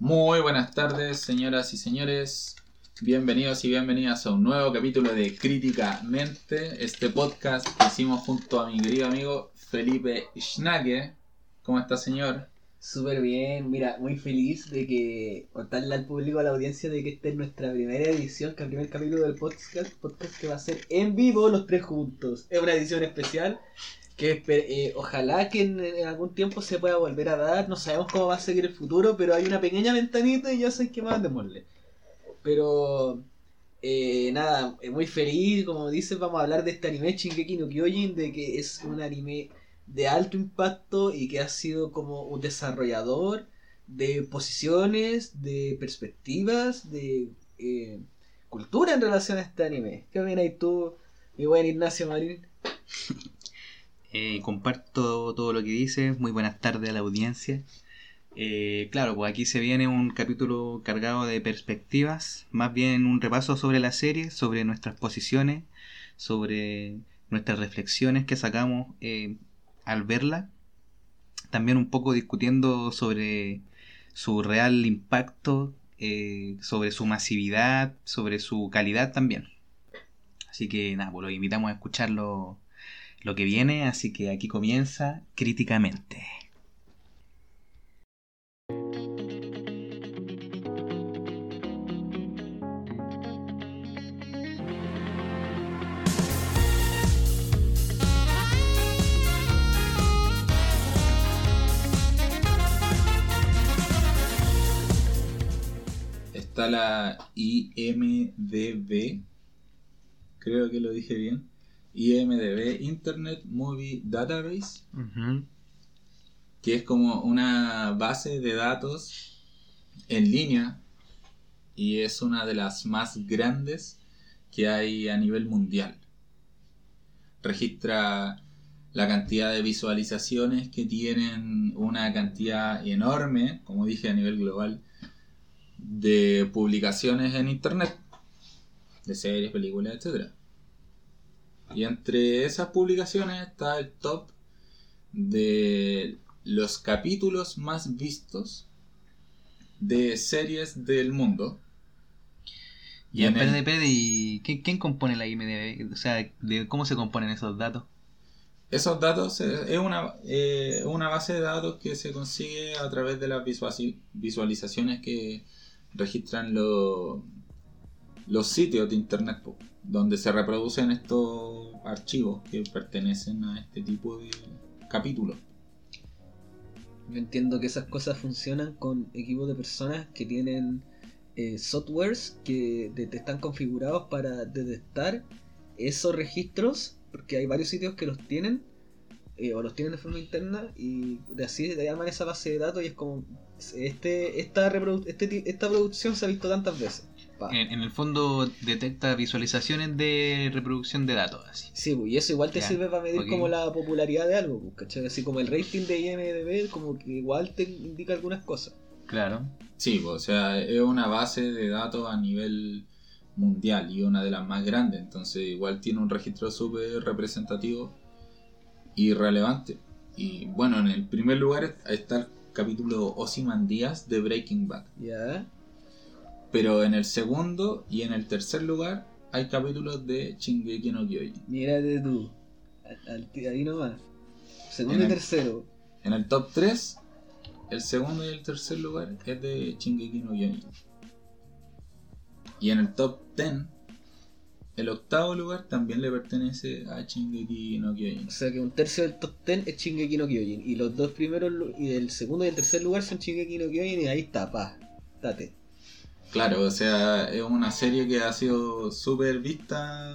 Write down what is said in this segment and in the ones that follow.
Muy buenas tardes, señoras y señores. Bienvenidos y bienvenidas a un nuevo capítulo de Críticamente, este podcast que hicimos junto a mi querido amigo Felipe Schnake. ¿Cómo está, señor? Súper bien, mira, muy feliz de que contarle al público, a la audiencia, de que esta es nuestra primera edición, que el primer capítulo del podcast, podcast que va a ser en vivo los tres juntos. Es una edición especial que eh, ojalá que en, algún tiempo se pueda volver a dar. No sabemos cómo va a seguir el futuro, pero hay una pequeña ventanita y ya sé que más démosle. Pero eh, nada, muy feliz, como dices, vamos a hablar de este anime Shingeki no Kyojin, de que es un anime de alto impacto y que ha sido como un desarrollador de posiciones, de perspectivas, de eh, cultura en relación a este anime. ¿Qué opinas tú, mi buen Ignacio Marín? Eh, comparto todo lo que dices. Muy buenas tardes a la audiencia. Eh, claro, pues aquí se viene un capítulo cargado de perspectivas, más bien un repaso sobre la serie, sobre nuestras posiciones, sobre nuestras reflexiones que sacamos eh, al verla. También un poco discutiendo sobre su real impacto, sobre su masividad, sobre su calidad también. Así que nada, pues los invitamos a escucharlo lo que viene, así que aquí comienza críticamente. Está la IMDB, creo que lo dije bien IMDB, Internet Movie Database, que es como una base de datos en línea y es una de las más grandes que hay a nivel mundial. Registra la cantidad de visualizaciones que tienen una cantidad enorme, como dije a nivel global, de publicaciones en Internet, de series, películas, etcétera. Y entre esas publicaciones está el top de los capítulos más vistos de series del mundo. Y, en PDP, ¿y ¿quién, compone la IMDb? O sea, ¿de ¿cómo se componen esos datos? Esos datos es una, eh, una base de datos que se consigue a través de las visualizaciones que registran los los sitios de internet donde se reproducen estos archivos que pertenecen a este tipo de capítulos. Yo entiendo que esas cosas funcionan con equipos de personas que tienen eh, softwares que están configurados para detectar esos registros, porque hay varios sitios que los tienen eh, o los tienen de forma interna y de así de llaman esa base de datos y es como este esta este, esta producción se ha visto tantas veces en, el fondo detecta visualizaciones de reproducción de datos. Así. Sí, pues, y eso igual te sirve para medir como la popularidad de algo, pues, ¿cachai? Así como el rating de IMDB, como que igual te indica algunas cosas. Claro. Sí, pues, o sea, es una base de datos a nivel mundial y una de las más grandes, entonces igual tiene un registro súper representativo y relevante. Y bueno, en el primer lugar está el capítulo Díaz de Breaking Bad. Ya. Pero en el segundo y en el tercer lugar hay capítulos de Shingeki no Kyojin. Mírate tú, ahí nomás. Segundo y tercero. En el top 3, el segundo y el tercer lugar es de Shingeki no Kyojin. Y en el top 10, el octavo lugar también le pertenece a Shingeki no Kyojin. O sea que un tercio del top 10 es Shingeki no Kyojin. Y los dos primeros, y el segundo y el tercer lugar son Shingeki no Kyojin. Y ahí está, pa, date. Claro, o sea, es una serie que ha sido súper vista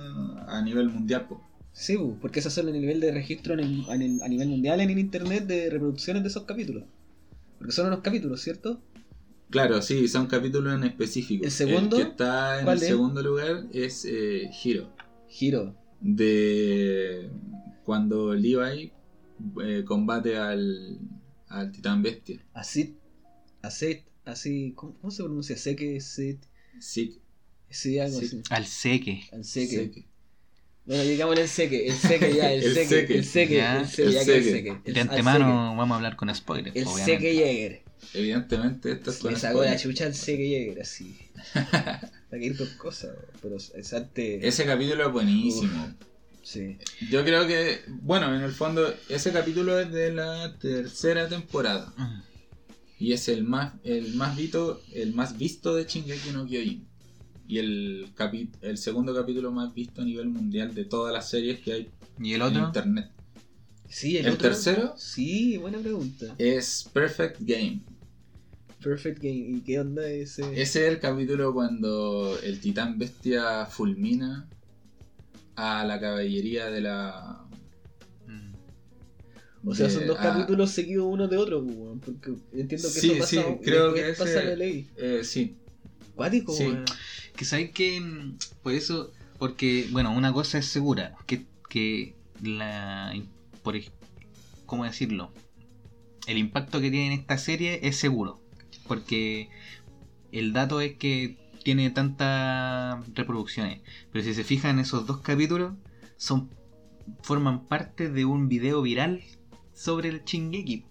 a nivel mundial. Sí, porque esas son el nivel de registro a nivel mundial en internet de reproducciones de esos capítulos. Porque son unos capítulos, ¿cierto? Claro, sí, son capítulos en específico. ¿El segundo? que está en el segundo lugar es eh, Hiro. Hiro. De cuando Levi eh, combate al, al titán bestia. Así, así así, ¿cómo, se pronuncia? Seque, set. Sí. Sí, algo así. Al seque. Al seque. Bueno, digamos el seque, el seque ya, el, El seque, seque, el seque, ya. el seque, El ya que el seque. De al antemano vamos a hablar con spoilers, seque. El obviamente. seque Jäger. Evidentemente esto es con sacó la spoiler. chucha al seque Jäger, así. Para que ir por cosas, pero es arte. Ese capítulo es buenísimo. Sí. Yo creo que, bueno, en el fondo, ese capítulo es de la tercera temporada. Mm. Y es el más, el más visto, el más visto de Shingeki no Kyojin. Y el, capi- el segundo capítulo más visto a nivel mundial de todas las series que hay ¿Y el en otro? internet. Sí, el, ¿El otro- tercero? Sí, buena pregunta. Es Perfect Game. Perfect Game. ¿Y qué onda ese? Ese es el capítulo cuando el titán bestia fulmina a la caballería de la. O sea, de- son dos ah, capítulos seguidos uno de otro, pues, weón, porque entiendo que Sí, eso pasa, sí, creo que ese- pasa la ley. eh, sí, Cuático, Sí. weón. Que sabéis que mm, por eso, porque, bueno, una cosa es segura, que, que la, por, ¿cómo decirlo? El impacto que tiene esta serie es seguro, porque el dato es que tiene tantas reproducciones, pero si se fijan esos dos capítulos, son forman parte de un video viral sobre el Shingeki,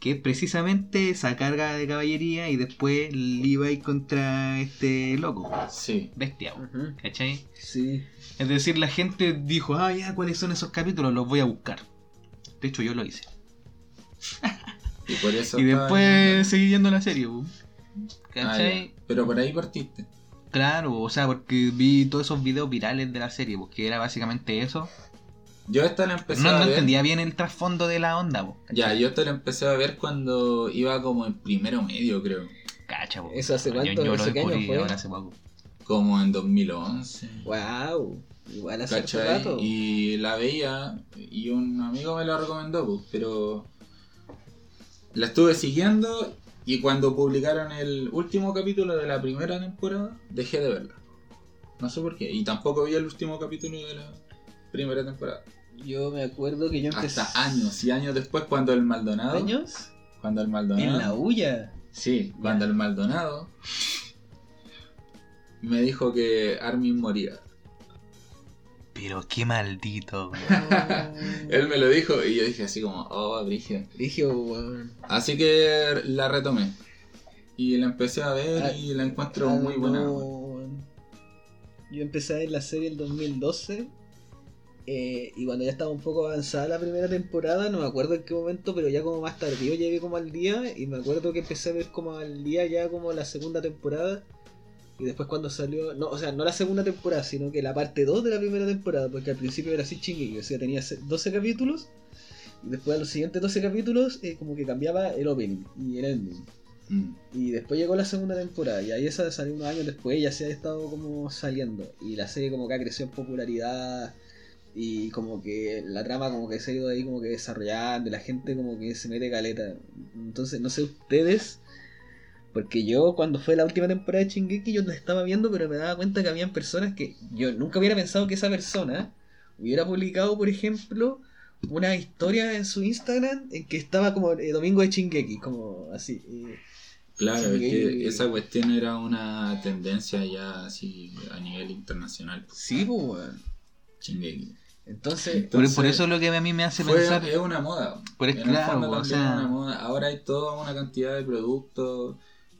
que es precisamente esa carga de caballería y después Levi contra este loco, sí. bestia. ¿cachai? Sí. Es decir, la gente dijo, ah, ya, ¿cuáles son esos capítulos? Los voy a buscar. De hecho, yo lo hice. Y por eso. Y después seguí viendo la serie. Ah, ¿cachai? Pero por ahí partiste. Claro, o sea, porque vi todos esos videos virales de la serie, porque era básicamente eso. Yo esta la empecé no, a no ver. entendía bien el trasfondo de la onda, po. Ya, yo esta la empecé a ver cuando iba como en primero medio, creo. Cacha, po. ¿Eso hace Yo- cuánto? Yo, lo ¿Eso qué año fue? ahora hace poco. Como en 2011. Wow. Igual hace rato. Y la veía y un amigo me la recomendó, pues, pero la estuve siguiendo y cuando publicaron el último capítulo de la primera temporada, dejé de verla. No sé por qué. Y tampoco vi el último capítulo de la primera temporada. Yo me acuerdo que yo empecé. Hasta años y años después cuando el Maldonado... ¿Años? Cuando el Maldonado... En la huya. Sí, cuando el Maldonado me dijo que Armin moría. Pero qué maldito, güey. Él me lo dijo y yo dije así como, oh, Brigio. Dije, weón. Así que la retomé. Y la empecé a ver Ah, y la encuentro Ah, muy buena. no. Yo empecé a ver la serie el 2012. Eh, y cuando ya estaba un poco avanzada la primera temporada, no me acuerdo en qué momento, pero ya como más tardío llegué como al día. Y me acuerdo que empecé a ver como al día ya como la segunda temporada. Y después cuando salió, no, o sea, no la segunda temporada, sino que la parte 2 de la primera temporada, porque al principio era así chingue, o sea, tenía se- 12 capítulos. Y después a los siguientes 12 capítulos, eh, como que cambiaba el opening y el ending. Mm. Y después llegó la segunda temporada y ahí esa salió unos años después y ya se ha estado como saliendo. Y la serie como que ha crecido en popularidad y como que la trama como que se ha ido ahí como que desarrollando la gente como que se mete caleta. Entonces no sé ustedes, porque yo cuando fue la última temporada de Shingeki yo la estaba viendo pero me daba cuenta que habían personas que yo nunca hubiera pensado que esa persona hubiera publicado por ejemplo una historia en su Instagram en que estaba como eh, domingo de Shingeki, como así. y- Claro, es que esa cuestión era una tendencia ya así a nivel internacional. Sí, pues, weón. Shingeki. Entonces, Por, Entonces, por eso es lo que a mí me hace Fue, pensar. es una moda. Pero es claro, o sea- es una moda. Ahora hay toda una cantidad de productos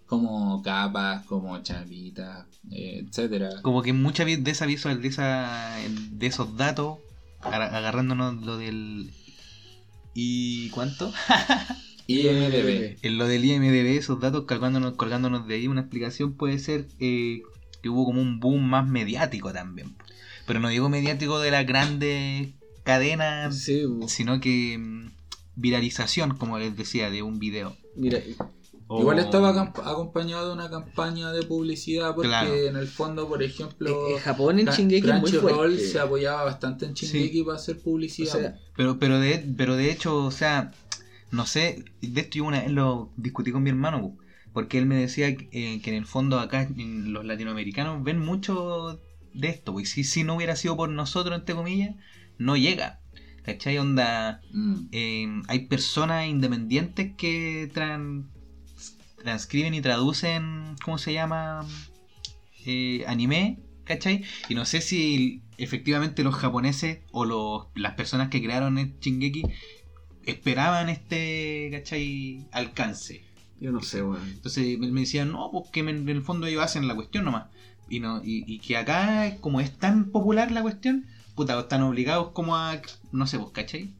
como capas, como chapitas, eh, etcétera. Como que mucha de esa visual, de, esa, de esos datos, agar- agarrándonos lo del. ¿Y cuánto? IMDB. En lo del IMDB, esos datos colgándonos, colgándonos de ahí, una explicación puede ser eh, que hubo como un boom más mediático también. Pero no digo mediático de las grandes cadenas, sí, sino que mm, viralización, como les decía, de un video. mira, O- Igual estaba acompañado de una campaña de publicidad porque Claro. en el fondo, por ejemplo, eh, eh, Japón en Shingeki es muy fuerte. se apoyaba bastante en Shingeki para hacer O publicidad. sea, Pero, pero, de, pero de hecho, o sea, no sé, de esto yo una vez lo discutí con mi hermano, porque él me decía que, eh, que en el fondo acá en los latinoamericanos ven mucho de esto, pues si, si no hubiera sido por nosotros, entre comillas, no llega. ¿Cachai? Onda, Mm. eh, hay personas independientes que tran- transcriben y traducen, ¿cómo se llama? Eh, anime, ¿cachai? Y no sé si efectivamente los japoneses o los, las personas que crearon el Shingeki esperaban este, ¿cachai? Alcance. Yo no sé, weón. Entonces me decían, no, pues que en el fondo ellos hacen la cuestión nomás. Y, no, y, y que acá, como es tan popular la cuestión, puta, están obligados como a, no sé, vos, ¿cachai?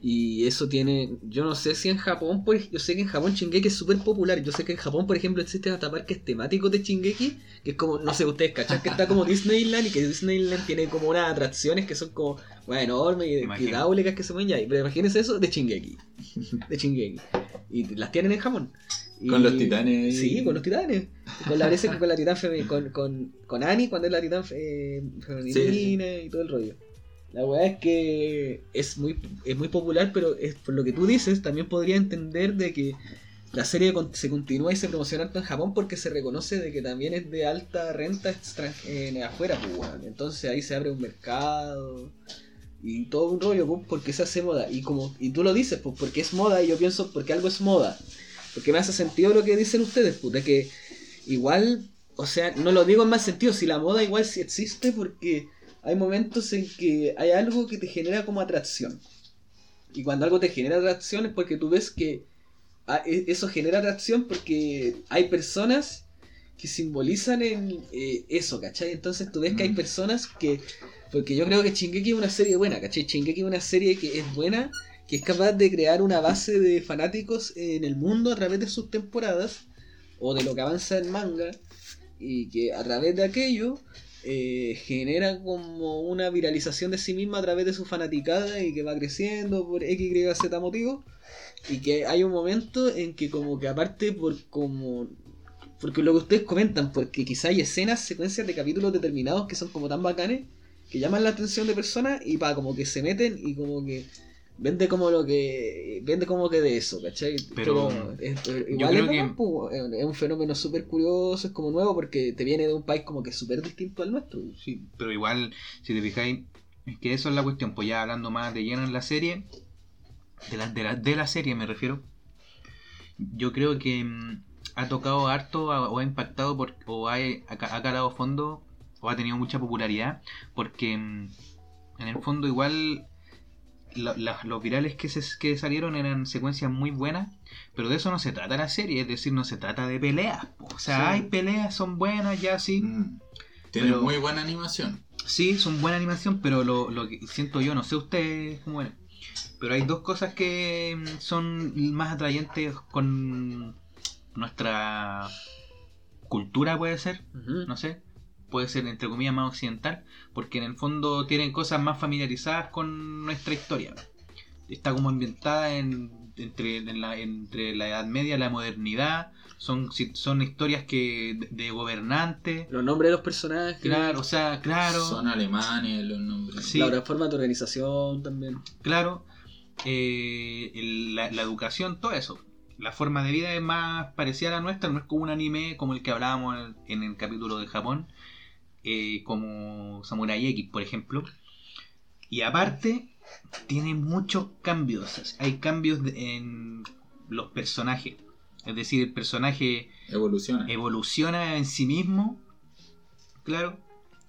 Y eso tiene, yo no sé si en Japón, pues, yo sé que en Japón Shingeki es súper popular. Yo sé que en Japón, por ejemplo, existen hasta parques temáticos de Shingeki, que es como, no sé, ustedes cachan que está como Disneyland y que Disneyland tiene como unas atracciones que son como, bueno, enormes y hidráulicas que se mueven ya. Pero imagínense eso de Shingeki. De Shingeki. Y las tienen en Japón. Y- Con los titanes. Sí, con los titanes. Con la, con la titán femenina, con, con, con Annie cuando es la titán fe- femenina y todo el rollo. La weá es que es muy, es muy popular, pero es, por lo que tú dices, también podría entender de que la serie se continúa y se promociona tanto en Japón porque se reconoce de que también es de alta renta en afuera, pues. Entonces ahí se abre un mercado y todo un rollo, pues, porque se hace moda. Y como y tú lo dices, pues porque es moda y yo pienso porque algo es moda. Porque me hace sentido lo que dicen ustedes, pues, de que igual, o sea, no lo digo en más sentido, si la moda igual sí existe porque hay momentos en que hay algo que te genera como atracción. Y cuando algo te genera atracción es porque tú ves que ah, e- eso genera atracción porque hay personas que simbolizan en eh, eso, ¿cachai? Entonces tú ves que hay personas que... Porque yo creo que Shingeki es una serie buena, ¿cachai? Shingeki es una serie que es buena, que es capaz de crear una base de fanáticos en el mundo a través de sus temporadas, o de lo que avanza en manga, y que a través de aquello eh, genera como una viralización de sí misma a través de su fanaticada y que va creciendo por X, Y, Z motivo. Y que hay un momento en que como que aparte por como... Porque lo que ustedes comentan, porque quizá hay escenas, secuencias de capítulos determinados que son como tan bacanes, que llaman la atención de personas y para como que se meten y como que vende como lo que vende como que de eso, ¿cachai? Pero, es- igual es, que- es un fenómeno súper curioso, es como nuevo porque te viene de un país como que súper distinto al nuestro. Sí, pero igual, si te fijáis, es que eso es la cuestión, pues ya hablando más de lleno en la serie, de la, de la, de la serie me refiero, yo creo que mm, ha tocado harto a- o ha impactado por, o ha, ha calado fondo o ha tenido mucha popularidad porque mm, en el fondo igual lo- la- los virales que, se, que salieron eran secuencias muy buenas, pero de eso no se trata la serie, es decir, no se trata de peleas, po. o sea, Sí. hay peleas, son buenas, ya sí, Mm. Tiene Pero- muy buena animación. Sí, son buena animación, pero lo, lo que siento yo, no sé ustedes cómo ven. Pero hay dos cosas que mm, son más atrayentes con nuestra cultura, puede ser, no sé. Puede ser entre comillas más occidental, porque en el fondo tienen cosas más familiarizadas con nuestra historia. Está como ambientada en, entre, en la, entre la Edad Media y la modernidad. Son, son historias que de, de gobernantes. Los nombres de los personajes, Claro, o sea, claro. Son alemanes los nombres. Sí. la forma de organización también. Claro, eh, el- la, la educación, todo eso. La forma de vida es más parecida a la nuestra, no es como un anime como el que hablábamos en el, en el capítulo de Japón, eh, como Samurai X, por ejemplo. Y aparte, tiene muchos cambios. Hay cambios en los personajes. Es decir, el personaje Evoluciona. evoluciona en sí mismo, claro,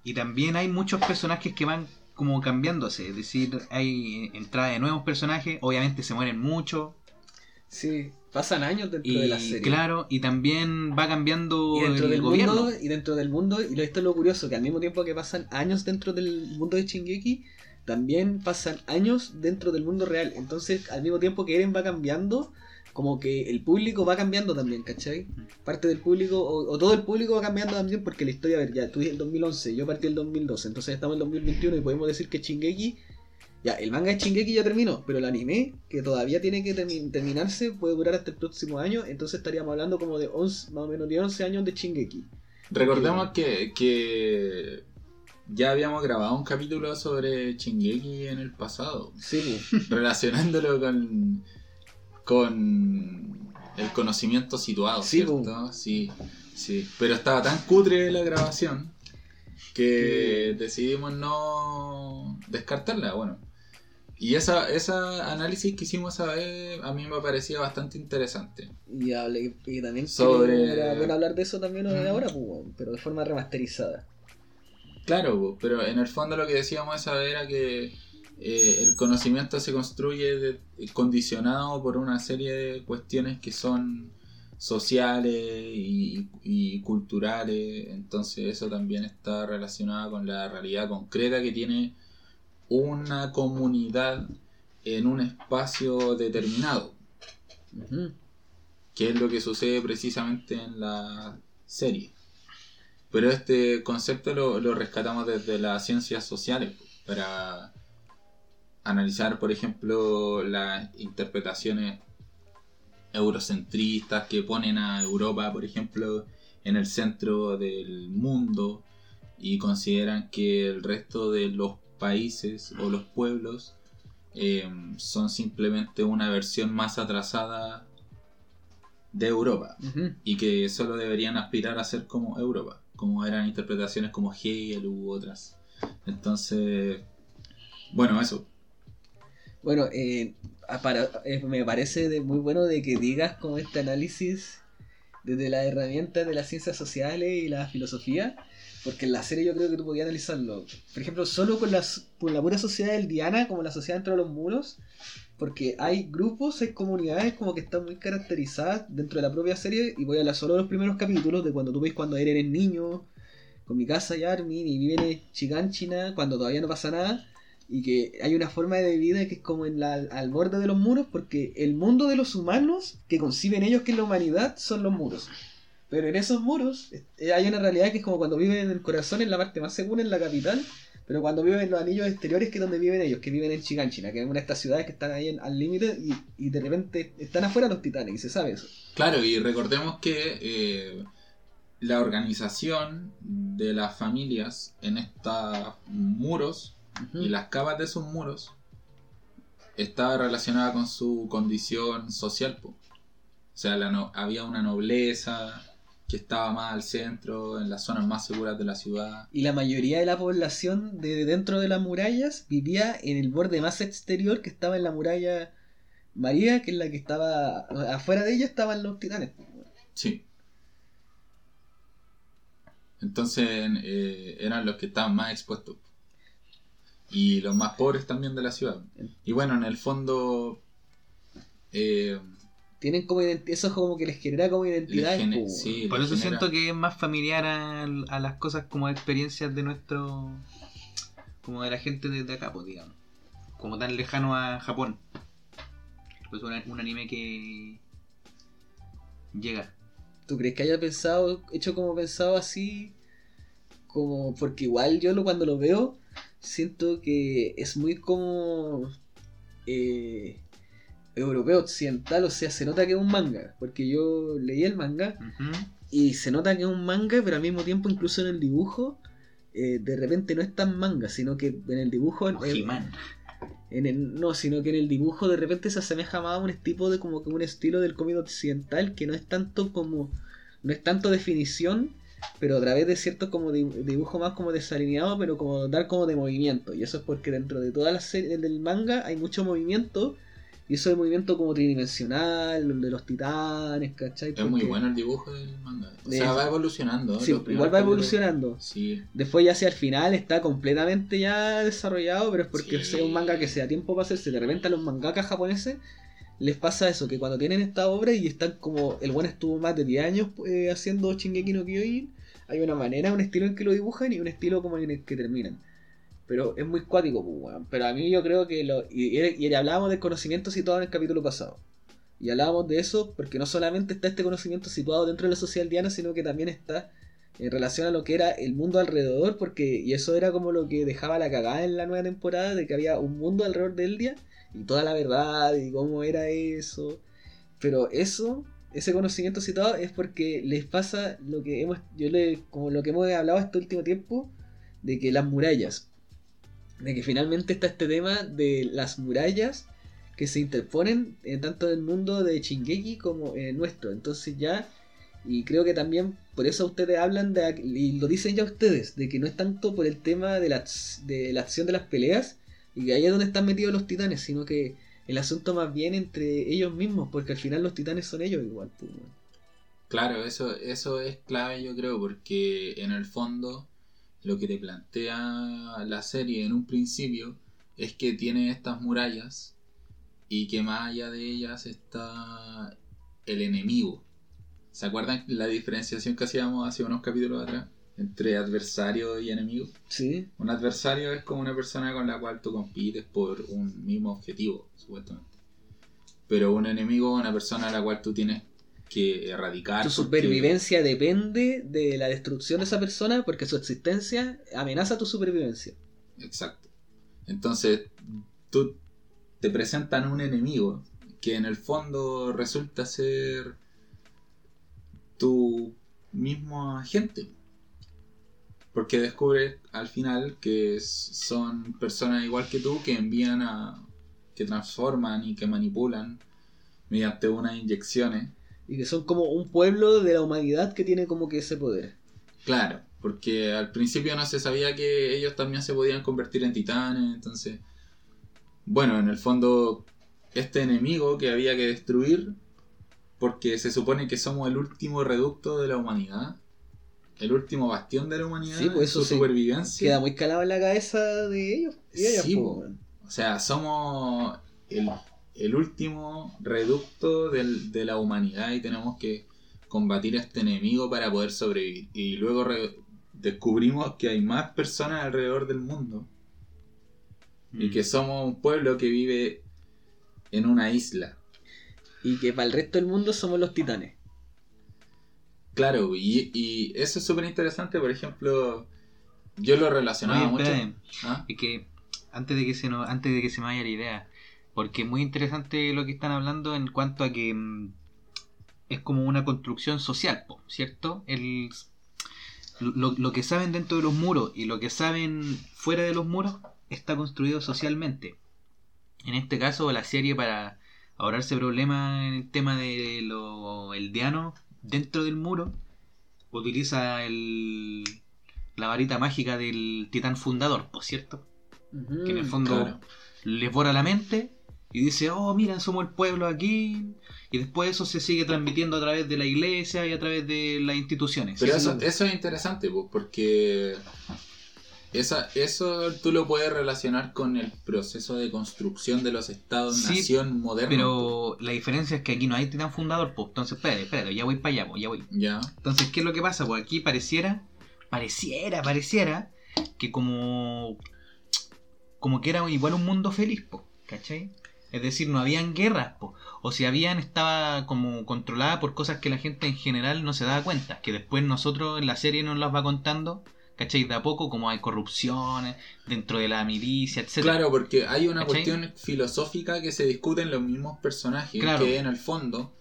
y también hay muchos personajes que van como cambiándose, es decir, hay entrada de nuevos personajes, obviamente se mueren muchos, Sí, pasan años dentro y de la serie. claro, y también va cambiando y dentro el del gobierno. mundo y dentro del mundo y esto es lo curioso que al mismo tiempo que pasan años dentro del mundo de Shingeki también pasan años dentro del mundo real entonces al mismo tiempo que Eren va cambiando como que el público va cambiando también ¿cachai? parte del público o, o todo el público va cambiando también porque la historia a ver ya tú el 2011 yo partí el 2012 entonces estamos en el 2021 y podemos decir que Shingeki ya, el manga de Shingeki ya terminó, pero el anime, que todavía tiene que termi- terminarse, puede durar hasta el próximo año, entonces estaríamos hablando como de 11, más o menos de 11 años de Shingeki. Recordemos que, que ya habíamos grabado un capítulo sobre Chingeki en el pasado, Sí, relacionándolo con, con el conocimiento situado, Sí, ¿cierto? Sí, sí. Pero estaba tan cutre la grabación que decidimos no descartarla, bueno. Y esa, esa análisis que hicimos esa vez a mí me parecía bastante interesante. y, hablé, y también Sobre- hablar de eso también Ujú. ahora, pues, pero de forma remasterizada. Claro, pero en el fondo lo que decíamos esa era que eh, el conocimiento se construye de- condicionado por una serie de cuestiones que son sociales y, y culturales, entonces eso también está relacionado con la realidad concreta que tiene una comunidad en un espacio determinado, que es lo que sucede precisamente en la serie. Pero este concepto lo, lo rescatamos desde las ciencias sociales para analizar, por ejemplo, las interpretaciones eurocentristas que ponen a Europa, por ejemplo, en el centro del mundo y consideran que el resto de los países o los pueblos eh, son simplemente una versión más atrasada de Europa y que solo deberían aspirar a ser como Europa, como eran interpretaciones como Hegel u otras. Entonces, bueno, eso. Bueno, eh, para- eh, me parece de- muy bueno de que digas como este análisis desde las herramientas de las ciencias sociales y la filosofía, porque en la serie yo creo que tú podías analizarlo. Por ejemplo, solo con, las, con la pura sociedad del Diana, como la sociedad dentro de los muros, porque hay grupos, hay comunidades como que están muy caracterizadas dentro de la propia serie, y voy a hablar solo de los primeros capítulos, de cuando tú ves cuando eres niño, con mi casa y Armin, y viven en Chiganchina, cuando todavía no pasa nada, y que hay una forma de vida que es como en la, al borde de los muros, porque el mundo de los humanos que conciben ellos que es la humanidad son los muros. Pero en esos muros eh, hay una realidad que es como cuando viven en el corazón, en la parte más segura, en la capital, pero cuando viven en los anillos exteriores, que es donde viven ellos, que viven en Chiganchina, que es una de estas ciudades que están ahí en- al límite y, y de repente están afuera los titanes, y se sabe eso. Claro, y recordemos que eh, la organización de las familias en estos muros y las capas de esos muros estaba relacionada con su condición social. po. O sea, la no- había una nobleza que estaba más al centro, en las zonas más seguras de la ciudad. Y la mayoría de la población de dentro de las murallas vivía en el borde más exterior que estaba en la muralla María, que es la que estaba afuera de ella estaban los titanes. Sí. Entonces eh, eran los que estaban más expuestos. Y los más pobres también de la ciudad. Y bueno, en el fondo... eh, Tienen como ident- eso es como que les genera como identidad. gene- sí, Por eso genera- siento que es más familiar a, a las cosas como experiencias de nuestro. como de la gente de, de acá, pues digamos. Como tan lejano a Japón. Pues un, un anime que. llega. ¿Tú crees que haya pensado, hecho como pensado así? Como, porque igual yo lo, cuando lo veo, siento que es muy como eh, europeo occidental, o sea, se nota que es un manga, porque yo leí el manga y se nota que es un manga, pero al mismo tiempo incluso en el dibujo, eh, de repente no es tan manga, sino que en el dibujo... En el, no, sino que en el dibujo de repente se asemeja más a un tipo de como que un estilo del cómic occidental que no es tanto como no es tanto definición, pero a través de ciertos como di- dibujo más como desalineado, pero como dar como de movimiento. Y eso es porque dentro de toda la serie del manga hay mucho movimiento y eso de movimiento como tridimensional, el de los titanes, ¿cachai? Es muy bueno el dibujo del manga. O De- sea, va evolucionando. Sí, igual va evolucionando. Sí, Después ya hacia el final está completamente ya desarrollado, pero es porque Sí. es un manga que se da tiempo para hacerse. De repente a los mangakas japoneses les pasa eso, que cuando tienen esta obra y están como, el buen estuvo más de 10 años eh, haciendo Shingeki no Kyojin, hay una manera, un estilo en que lo dibujan y un estilo como en el que terminan. Pero es muy cuático, pues. Pero a mí yo creo que lo. Y, y, y hablábamos de conocimiento situado en el capítulo pasado. Y hablábamos de eso porque no solamente está este conocimiento situado dentro de la sociedad aldeana, sino que también está en relación a lo que era el mundo alrededor, porque y eso era como lo que dejaba la cagada en la nueva temporada, de que había un mundo alrededor del día y toda la verdad y cómo era eso. Pero eso, ese conocimiento citado es porque les pasa lo que hemos, yo le, como lo que hemos hablado este último tiempo, de que las murallas, de que finalmente está este tema de las murallas que se interponen eh, tanto en el mundo de Shingeki como en nuestro. Entonces ya y creo que también por eso ustedes hablan de, y lo dicen ya ustedes, de que no es tanto por el tema de la, de la acción de las peleas, y que ahí es donde están metidos los titanes, sino que el asunto más bien entre ellos mismos, porque al final los titanes son ellos igual. Pues. Claro, eso, eso es clave yo creo, porque en el fondo lo que te plantea la serie en un principio es que tiene estas murallas y que más allá de ellas está el enemigo. ¿Se acuerdan la diferenciación que hacíamos hace unos capítulos atrás entre adversario y enemigo? Sí. Un adversario es como una persona con la cual tú compites por un mismo objetivo, supuestamente. Pero un enemigo es una persona a la cual tú tienes que erradicar. Tu porque- supervivencia depende de la destrucción de esa persona porque su existencia amenaza tu supervivencia. Exacto. Entonces, tú te presentan un enemigo que en el fondo resulta ser tu mismo agente. Porque descubres al final que son personas igual que tú que envían a. que transforman y que manipulan mediante unas inyecciones. Y que son como un pueblo de la humanidad que tiene como que ese poder. Claro, porque al principio no se sabía que ellos también se podían convertir en titanes, entonces... Bueno, en el fondo, este enemigo que había que destruir, porque se supone que somos el último reducto de la humanidad, el último bastión de la humanidad, Sí, pues eso su supervivencia. Queda muy calado en la cabeza de ellos. Y ellas, Sí, po. O sea, somos el, el último reducto del- de la humanidad y tenemos que combatir a este enemigo para poder sobrevivir. Y luego re- descubrimos que hay más personas alrededor del mundo y Mm. que somos un pueblo que vive en una isla. Y que para el resto del mundo somos los titanes. Claro, y, y eso es súper interesante, por ejemplo, yo lo relacionaba Oye, mucho. ¿Ah? Es que antes de que se nos, antes de que se me vaya la idea, porque es muy interesante lo que están hablando en cuanto a que mm, es como una construcción social, ¿cierto? El, lo, lo que saben dentro de los muros y lo que saben fuera de los muros está construido socialmente. En este caso, la serie para ahorrarse problemas en el tema de lo eldiano dentro del muro utiliza el, la varita mágica del titán fundador, por cierto que en el fondo claro. les borra la mente y dice, oh, mira, somos el pueblo aquí. Y después eso se sigue transmitiendo a través de la iglesia y a través de las instituciones. Pero Sí, eso, sí. eso es interesante, pues, porque esa, eso tú lo puedes relacionar con el proceso de construcción de los estados-nación modernos. Pero la diferencia es que aquí no hay titán fundador, pues. Entonces, espérate, espérate, ya voy para allá, pues, ya voy. pues. Ya, Entonces, ¿qué es lo que pasa? Pues aquí pareciera, pareciera, pareciera que como, como que era igual un mundo feliz, pues, ¿cachai? Es decir, no habían guerras, po. o si habían, estaba como controlada por cosas que la gente en general no se daba cuenta, que después nosotros en la serie nos las va contando, ¿cachai? De a poco, como hay corrupciones dentro de la milicia, etc. claro, porque hay una ¿Cachai? cuestión filosófica que se discute en los mismos personajes, Claro. que en el fondo,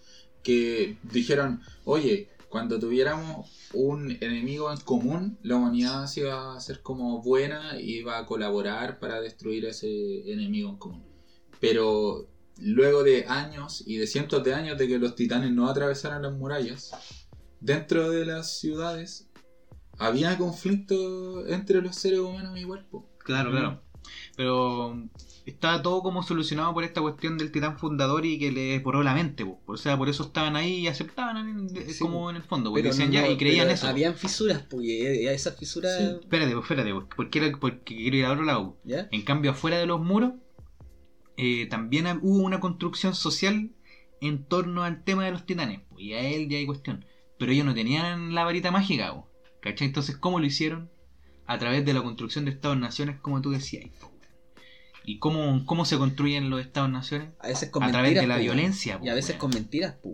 que dijeron, oye, cuando tuviéramos un enemigo en común, la humanidad se iba a hacer como buena y iba a colaborar para destruir ese enemigo en común. Pero luego de años y de cientos de años de que los titanes no atravesaran las murallas, dentro de las ciudades había conflicto entre los seres humanos igual. po. Claro, claro. Pero estaba todo como solucionado por esta cuestión del titán fundador y que les borró la mente, po. o sea, por eso estaban ahí y aceptaban en- Sí, como en el fondo, porque decían no, ya y creían eso. Habían fisuras, pues, y esas fisuras. Sí. Espérate, pues, espérate, porque, era- porque quiero ir a otro lado. ¿Ya? En cambio, afuera de los muros, eh, también hubo una construcción social en torno al tema de los titanes. pues, y a él ya hay cuestión. Pero ellos no tenían la varita mágica, po, ¿cachai? Entonces, ¿cómo lo hicieron? A través de la construcción de estados-naciones, como tú decías. ¿Y cómo, cómo se construyen los estados-naciones? A veces con A mentiras. través de la violencia. Y a veces con mentiras, pues.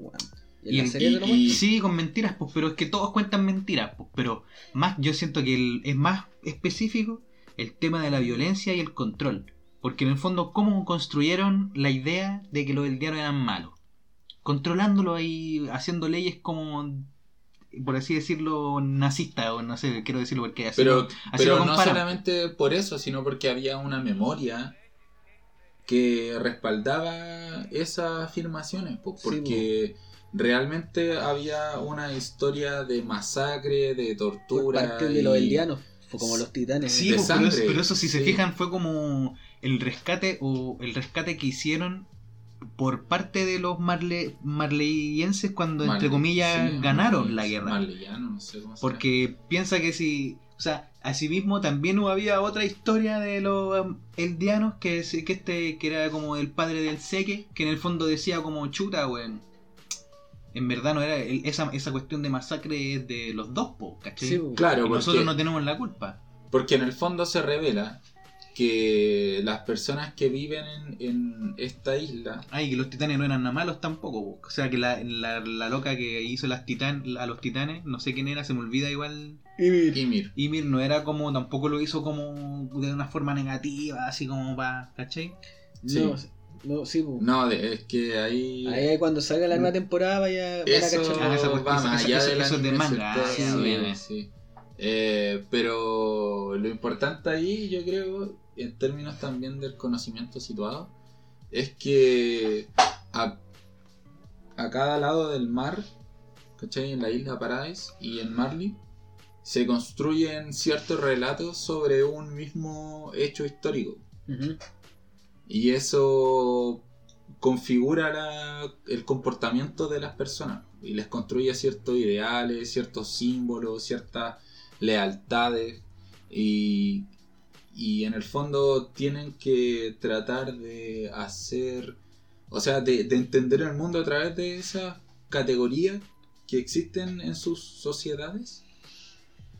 Y el- lo. Sí, con mentiras, pues, pero es que todos cuentan mentiras, pues, pero más, yo siento que el- es más específico el tema de la violencia y el control. Porque en el fondo, ¿cómo construyeron la idea de que los del diario eran malos? Controlándolo ahí, haciendo leyes como, por así decirlo, nazistas, o no sé, quiero decirlo porque así Pero, lo- así pero lo no solamente por eso, sino porque había una memoria que respaldaba esas afirmaciones, Sí, porque realmente había una historia de masacre, de Por tortura. parte de los y- eldianos, fue como los titanes. Sí, de pero, eso, sangre. pero eso si se Sí. fijan fue como el rescate o el rescate que hicieron por parte de los marle, marleyenses cuando entre comillas sí, ganaron Marley- la guerra. Marleyano, no sé cómo se Porque piensa que si, o sea, Asimismo, también había otra historia de los um, eldianos que, que este que era como el padre del Seque, que en el fondo decía como chuta, weón. En verdad no era el- esa, esa cuestión de masacre es de los dos, po, ¿cachai? Sí. Claro, y porque, nosotros no tenemos la culpa. porque en el fondo se revela que las personas que viven en, en esta isla Ay, que los titanes no eran nada malos tampoco, po. o sea que la, la, la loca que hizo las titan, a los titanes, no sé quién era, se me olvida igual. Ymir. Ymir no era como, tampoco lo hizo como de una forma negativa, así como para, ¿cachai? Sí. No, no, sí, po. No, de- es que ahí... Ahí cuando salga la nueva temporada vaya, a Eso, cachar. Ah, esa va más allá eso- del eso es de manga, ah, Sí, sí. Eh, pero lo importante ahí, yo creo, en términos también del conocimiento situado, es que a, a cada lado del mar, ¿cachai? En la isla Paradise y en Marley, se construyen ciertos relatos sobre un mismo hecho histórico. Y eso configura la- el comportamiento de las personas y les construye ciertos ideales, ciertos símbolos, ciertas lealtades y, y en el fondo tienen que tratar de hacer, o sea, de, de entender el mundo a través de esas categorías que existen en sus sociedades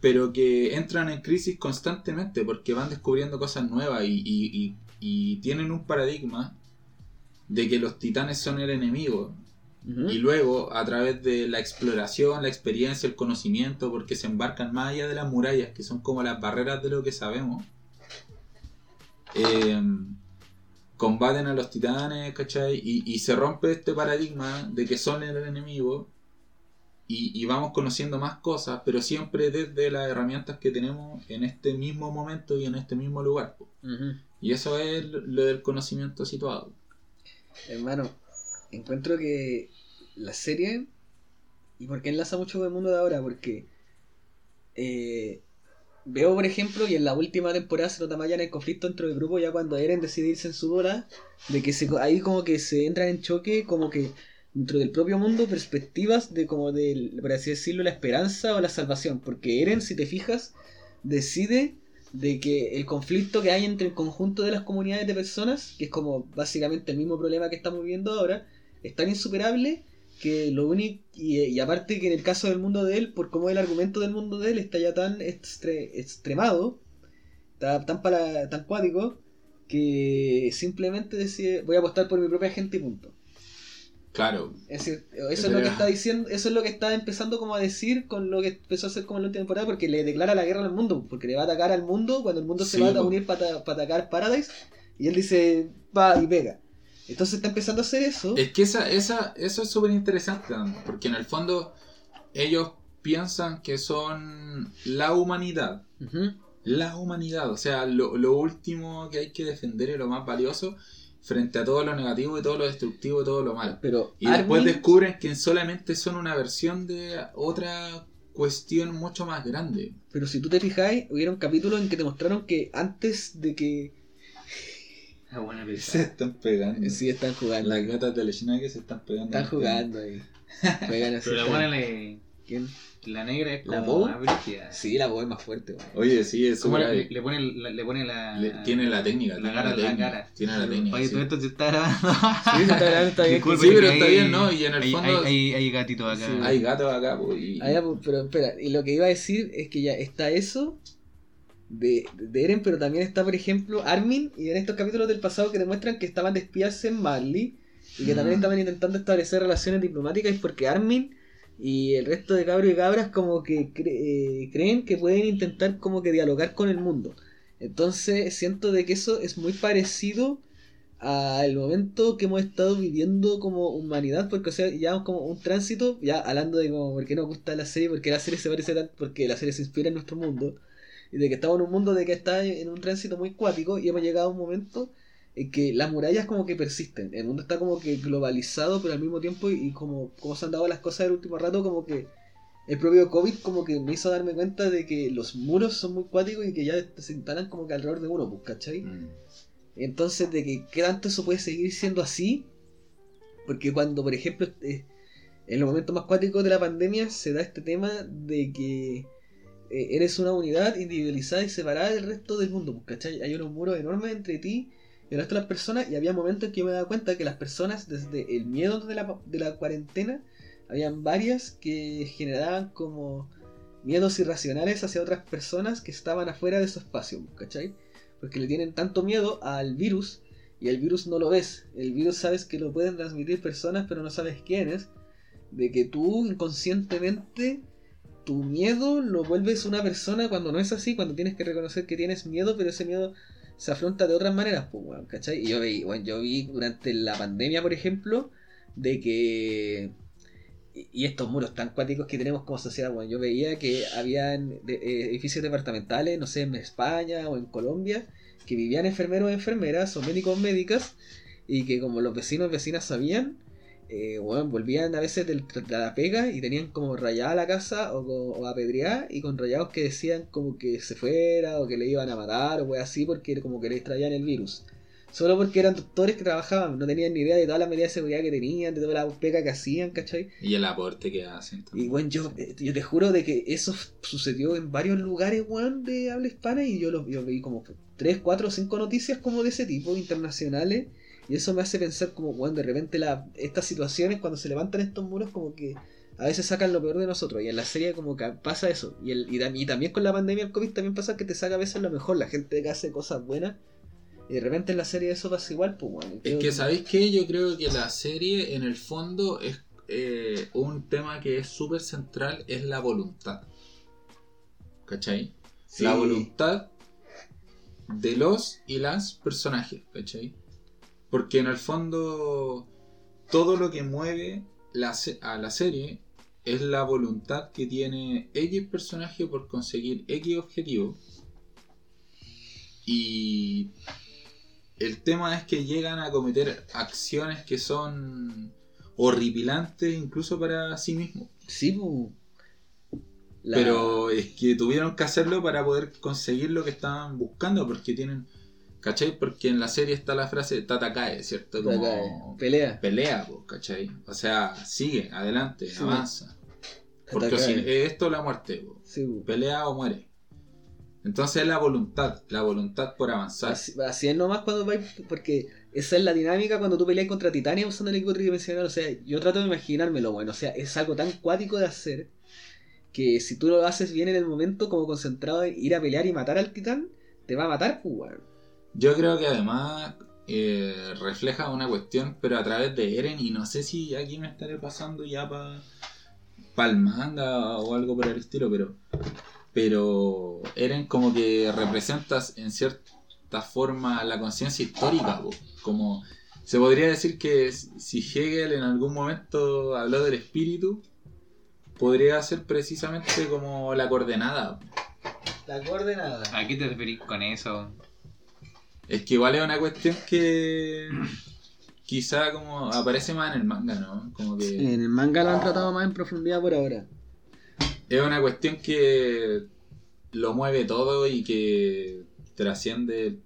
pero que entran en crisis constantemente porque van descubriendo cosas nuevas y, y- y- y tienen un paradigma de que los titanes son el enemigo. Y luego a través de la exploración, la experiencia, el conocimiento, porque se embarcan más allá de las murallas que son como las barreras de lo que sabemos, eh, combaten a los titanes, ¿cachai? Y, y se rompe este paradigma de que son el enemigo y, y vamos conociendo más cosas, pero siempre desde las herramientas que tenemos en este mismo momento y en este mismo lugar. Y eso es lo del conocimiento situado. Hermano, encuentro que la serie. ¿Y por qué enlaza mucho con el mundo de ahora? Porque. eh, veo, por ejemplo, y en la última temporada se nota más ya en el conflicto dentro del grupo, ya cuando Eren decide irse en su bola, de que se, ahí como que se entran en choque, como que dentro del propio mundo, perspectivas de como de, por así decirlo, la esperanza o la salvación. Porque Eren, si te fijas, decide de que el conflicto que hay entre el conjunto de las comunidades de personas, que es como básicamente el mismo problema que estamos viviendo ahora, es tan insuperable que lo único y, y aparte que en el caso del mundo de él, por cómo el argumento del mundo de él está ya tan extre- extremado, está tan para tan cuático que simplemente decide voy a apostar por mi propia gente y punto. Claro, Es decir, eso es lo que está diciendo, eso es lo que está empezando como a decir con lo que empezó a hacer como en la última temporada, porque le declara la guerra al mundo, porque le va a atacar al mundo cuando el mundo se va a unir para atacar Paradise, y él dice, va y pega. Entonces está empezando a hacer eso. Es que esa, esa, eso es súper interesante, porque en el fondo ellos piensan que son la humanidad. La humanidad, o sea, lo, lo último que hay que defender y lo más valioso frente a todo lo negativo y todo lo destructivo y todo lo malo. Pero Y después descubren que solamente son una versión de otra cuestión mucho más grande. Pero si tú te fijáis, hubieron capítulos en que te mostraron que antes de que... Ah, buena Se están pegando. Sí, están jugando. Las gatas del Schnake se están pegando. Están jugando ahí. Juegan así, Pero la buena le, ¿Quién? la negra es ¿La como Bo? más brígida. Sí, la voz es más fuerte. weón. Oye, sí, es ¿Cómo súper le, le pone, la, le pone la... Le- tiene la técnica, La cara, la la cara. tiene la técnica, Oye, sí. todo esto se está grabando. Sí, se está grabando, está bien. Disculpe, Sí, pero que está hay- bien, ¿no? Y en el hay- fondo- Hay, hay, hay gatitos acá. Sí. Hay gatos acá, pues, y... Ah, ya, pues, pero espera, y lo que iba a decir es que ya está eso de, de Eren, pero también está, por ejemplo, Armin, y en estos capítulos del pasado que demuestran que estaban de espías en Marley, y que Mm. también estaban intentando establecer relaciones diplomáticas, y porque Armin y el resto de cabros y cabras como que cre- eh, creen que pueden intentar como que dialogar con el mundo. Entonces siento de que eso es muy parecido al momento que hemos estado viviendo como humanidad, porque o sea, ya como un tránsito, ya hablando de como por qué nos gusta la serie, porque la serie se parece tanto, porque la serie se inspira en nuestro mundo, y de que estamos en un mundo de que está en un tránsito muy cuático, y hemos llegado a un momento en que las murallas como que persisten, el mundo está como que globalizado, pero al mismo tiempo, y como, como se han dado las cosas el último rato, como que el propio COVID como que me hizo darme cuenta de que los muros son muy cuáticos y que ya se instalan como que alrededor de uno, pues, ¿cachai? Mm. Entonces, de que qué tanto eso puede seguir siendo así, porque cuando, por ejemplo, eh, en los momentos más cuáticos de la pandemia se da este tema de que eres una unidad individualizada y separada del resto del mundo, pues, ¿cachai? Hay unos muros enormes entre ti y el resto de las personas y había momentos en que yo me daba cuenta que las personas desde el miedo de la, cuarentena, habían varias que generaban como miedos irracionales hacia otras personas que estaban afuera de su espacio, ¿cachai? Porque le tienen tanto miedo al virus y el virus no lo ves. El virus sabes que lo pueden transmitir personas pero no sabes quiénes. De que tú inconscientemente tu miedo lo vuelves una persona cuando no es así, cuando tienes que reconocer que tienes miedo, pero ese miedo se afronta de otras maneras, pues, ¿cachai? Y yo vi, bueno, yo vi durante la pandemia, por ejemplo, de que y estos muros tan cuáticos que tenemos como sociedad, bueno, yo veía que habían eh, edificios departamentales, no sé, en España o en Colombia, que vivían enfermeros enfermeras o médicos médicas, y que como los vecinos vecinas sabían, eh, bueno, volvían a veces de la pega y tenían como rayada la casa o, o apedreada y con rayados que decían como que se fuera o que le iban a matar o así porque como que le traían el virus. Solo porque eran doctores que trabajaban, no tenían ni idea de todas las medidas de seguridad que tenían, de toda la pega que hacían, ¿cachai? Y el aporte que hacen. Y bueno, yo, eh, yo te juro de que eso sucedió en varios lugares, weón, de habla hispana y yo, lo, yo vi como tres, cuatro o cinco noticias como de ese tipo, internacionales. Y eso me hace pensar como, weón, de repente la, estas situaciones, cuando se levantan estos muros, como que a veces sacan lo peor de nosotros. Y en la serie como que pasa eso. Y, el, y, también con la pandemia del COVID también pasa que te saca a veces lo mejor. La gente que hace cosas buenas y de repente en la serie eso pasa igual, pues bueno. Es que, ¿sabéis qué? Yo creo que la serie en el fondo es eh, un tema que es súper central, es la voluntad. ¿Cachai? La voluntad de los y las personajes, ¿cachai? Porque en el fondo todo lo que mueve a la serie es la voluntad que tiene X personaje por conseguir X objetivo. Y el tema es que llegan a cometer acciones que son horripilantes incluso para sí mismos. Sí, pero es que tuvieron que hacerlo para poder conseguir lo que estaban buscando, porque tienen. ¿Cachai? Porque en la serie está la frase Tatakae, ¿cierto? Como pelea. Pelea, ¿cachai? O sea, sigue, adelante, avanza. Porque si, esto la muerte, pelea o muere. Entonces es la voluntad, la voluntad por avanzar. Así, es nomás cuando vais, porque esa es la dinámica cuando tú peleas contra Titania usando el equipo tridimensional. O sea, yo trato de imaginármelo, bueno. O sea, es algo tan cuático de hacer que si tú lo haces bien en el momento, como concentrado en ir a pelear y matar al titán, te va a matar, pues, Yo creo que además eh, refleja una cuestión, pero a través de Eren, y no sé si aquí me estaré pasando ya para pa el manga o algo por el estilo, pero pero Eren como que representas en cierta forma la conciencia histórica, como se podría decir que si Hegel en algún momento habló del espíritu, podría ser precisamente como la coordenada. La coordenada. ¿A qué te referís con eso? Es que igual es una cuestión que quizá como aparece más en el manga, ¿no? Como que... En el manga lo han tratado más en profundidad por ahora es una cuestión que lo mueve todo y que trasciende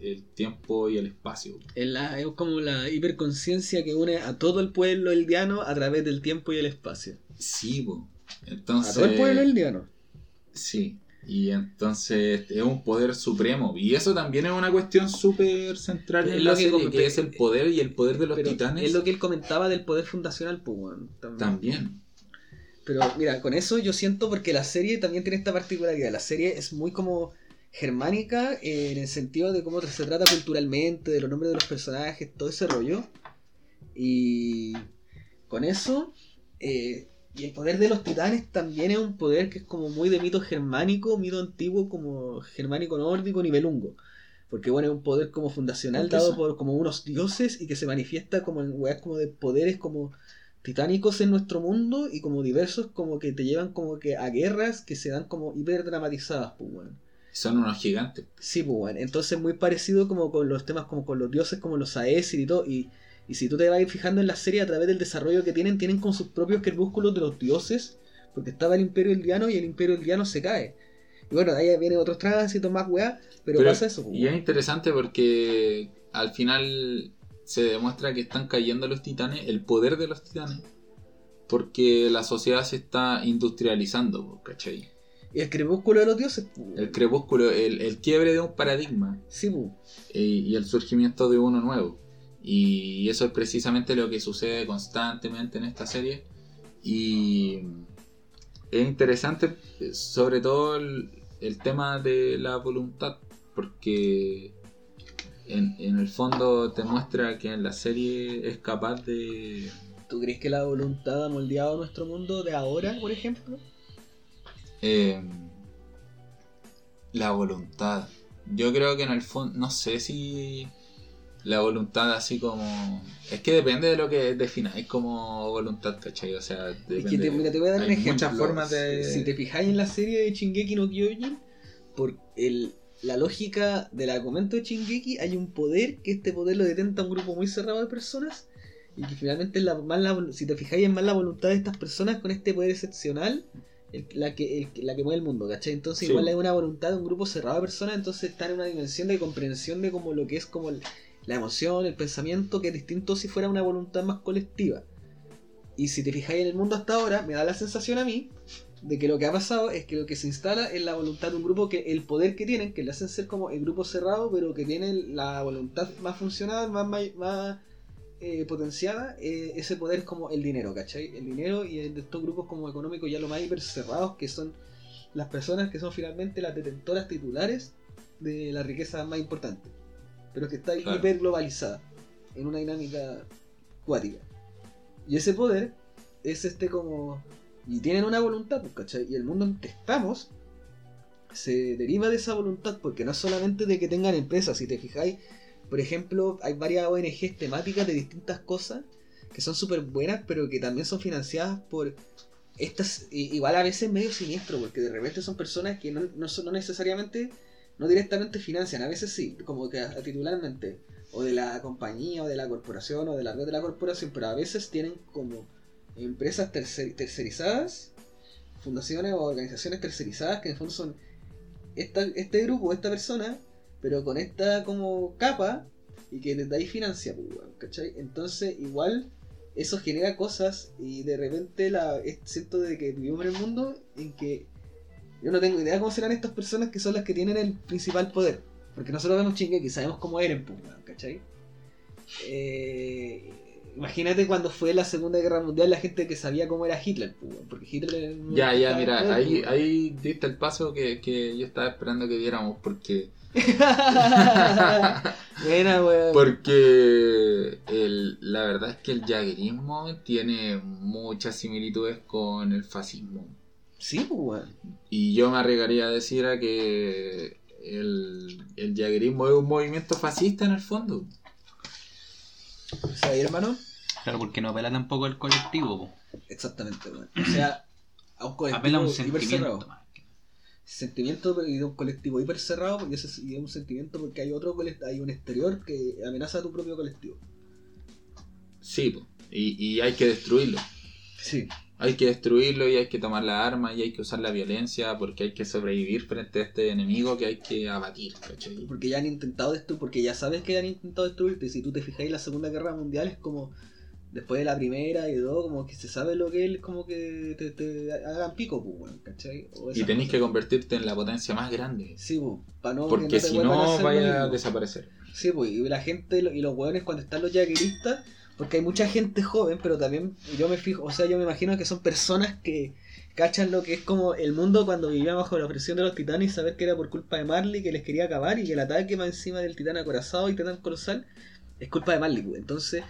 el tiempo y el espacio. Es, es como la hiperconciencia que une a todo el pueblo eldiano a través del tiempo y el espacio. Sí, entonces... A todo el pueblo eldiano. Sí, y entonces es un poder supremo. Y eso también es una cuestión súper central en la serie, que, es el poder y el poder de los titanes. Es lo que él comentaba del poder fundacional, pues, también. Pero mira, con eso yo siento porque la serie también tiene esta particularidad. La serie es muy como germánica en el sentido de cómo se trata culturalmente, de los nombres de los personajes, todo ese rollo. Y con eso, eh, y el poder de los titanes también es un poder que es como muy de mito germánico, mito antiguo como germánico nórdico, nivelungo. Porque bueno, es un poder como fundacional dado por como unos dioses y que se manifiesta como en weas como de poderes como titánicos en nuestro mundo y como diversos como que te llevan como que a guerras que se dan como hiper dramatizadas, pues bueno. Son unos gigantes. Sí, pues bueno. Entonces muy parecido como con los temas como con los dioses como los Aesir y todo. Y, y si tú te vas fijando en la serie a través del desarrollo que tienen, tienen con sus propios crepúsculos de los dioses. Porque estaba el Imperio Eldiano y el Imperio Eldiano se cae. Y bueno, ahí vienen otros tránsitos más weá, pero, pasa eso. Pues, y es interesante porque al final se demuestra que están cayendo los titanes, el poder de los titanes, porque la sociedad se está industrializando, ¿cachai? Y el crepúsculo de los dioses. El crepúsculo, el, el quiebre de un paradigma Sí, eh, y el surgimiento de uno nuevo. Y eso es precisamente lo que sucede constantemente en esta serie. Y es interesante, sobre todo el, el tema de la voluntad, porque en, en el fondo te muestra que en la serie es capaz de... ¿Tú crees que la voluntad ha moldeado nuestro mundo de ahora, por ejemplo? eh, la voluntad. Yo creo que en el fondo, no sé si la voluntad así como... Es que depende de lo que defináis como voluntad, ¿cachai? O sea, Es depende... que te, mira, te voy a dar un ejemplo. muchas formas de... Si te fijáis en la serie de Shingeki no Kyojin, por el, la lógica del argumento de Shingeki, hay un poder que este poder lo detenta un grupo muy cerrado de personas. Y que finalmente es la, más la- si te fijáis es más la voluntad de estas personas con este poder excepcional el- la, que, el- la que mueve el mundo, ¿cachai? Entonces Sí. igual hay una voluntad de un grupo cerrado de personas, entonces están en una dimensión de comprensión de como lo que es como el- la emoción, el pensamiento, que es distinto si fuera una voluntad más colectiva. Y si te fijáis en el mundo hasta ahora, me da la sensación a mí de que lo que ha pasado es que lo que se instala es la voluntad de un grupo que el poder que tienen, que le hacen ser como el grupo cerrado, pero que tiene la voluntad más funcional, más, may- más eh, potenciada, eh, ese poder es como el dinero, ¿cachai? El dinero y el de estos grupos como económicos ya lo más hiper cerrados, que son las personas que son finalmente las detentoras titulares de la riqueza más importante, pero que está Claro. hiper globalizada en una dinámica cuática. Y ese poder es este como... Y tienen una voluntad, pues, ¿cachai? Y el mundo en que estamos se deriva de esa voluntad, porque no es solamente de que tengan empresas, si te fijáis, por ejemplo, hay varias ONGs temáticas de distintas cosas que son súper buenas, pero que también son financiadas por estas, igual a veces medio siniestro, porque de repente son personas que no, no, son, no necesariamente, no directamente financian, a veces sí, como que titularmente, o de la compañía, o de la corporación, o de la red de la corporación, pero a veces tienen como empresas tercer- tercerizadas, fundaciones o organizaciones tercerizadas que en fondo son esta, este grupo, esta persona, pero con esta como capa y que desde ahí financia, pues, ¿cachai? Entonces igual eso genera cosas y de repente la, siento de que vivimos en el mundo en que yo no tengo idea cómo serán estas personas que son las que tienen el principal poder. Porque nosotros vemos Shingeki, sabemos cómo eran, pues, ¿cachai? Eh, imagínate cuando fue la Segunda Guerra Mundial la gente que sabía cómo era Hitler, pues, porque Hitler Ya, ya, mira, poder, ahí, pues, ahí diste el paso que, que yo estaba esperando que viéramos, porque Buena, weón. porque el, la verdad es que el jaguerismo tiene muchas similitudes con el fascismo. Sí, pues, weón. Y yo me arriesgaría a decir a que el, el jaguerismo es un movimiento fascista en el fondo. O sea, ahí, hermano, Claro, porque no apela tampoco al colectivo, po. exactamente, weón. O sea, a un colectivo apela a un hiper cerrado. sentimiento. Sentimiento y de un colectivo hiper cerrado, y ese es un sentimiento porque hay otro hay un exterior que amenaza a tu propio colectivo. Sí, po. y, y hay que destruirlo. Sí. Hay que destruirlo y hay que tomar la arma y hay que usar la violencia porque hay que sobrevivir frente a este enemigo que hay que abatir. ¿cachai? Porque ya han intentado destruir, porque ya sabes que han intentado destruirte. Si tú te fijáis, la Segunda Guerra Mundial es como después de la primera y todo, como que se sabe lo que es, como que te, te hagan pico, pues, Y esas tenéis que convertirte en la potencia más grande. Sí, pues, para no Porque si no, vaya a desaparecer. Sí, pues, y la gente y los hueones cuando están los jagueristas, porque hay mucha gente joven, pero también yo me fijo, o sea, yo me imagino que son personas que cachan lo que es como el mundo cuando vivía bajo la presión de los titanes y saber que era por culpa de Marley que les quería acabar y que el ataque más encima del titán acorazado y titán colosal es culpa de Marley. Entonces,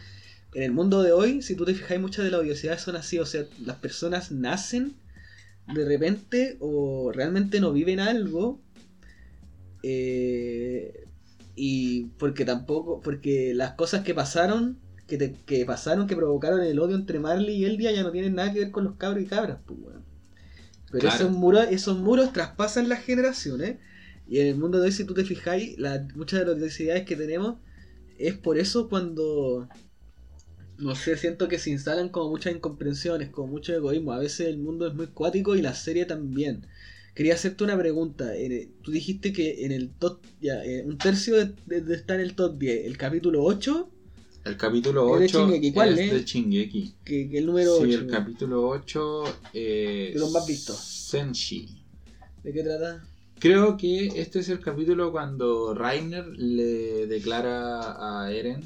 en el mundo de hoy, si tú te fijas, muchas de las odiosidades son así, o sea, las personas nacen de repente o realmente no viven algo eh, y porque tampoco, porque las cosas que pasaron, que, te- que pasaron, que provocaron el odio entre Marley y Eldia ya no tienen nada que ver con los cabros y cabras, pues, weón. Pero Claro. esos, muros, esos muros traspasan las generaciones. Y en el mundo de hoy, si tú te fijáis, la- muchas de las necesidades que tenemos es por eso cuando, no sé, siento que se instalan como muchas incomprensiones, como mucho egoísmo. A veces el mundo es muy cuático y la serie también. Quería hacerte una pregunta. Tú dijiste que en el top, ya, eh, un tercio de, de- de está en el top 10. El capítulo 8, El capítulo Es de 8 Shingeki, ¿cuál, es eh? de Shingeki. que, que el número Sí, 8. el capítulo 8 es De los más vistos. Senshi. ¿De qué trata? Creo que este es el capítulo cuando Rainer le declara a Eren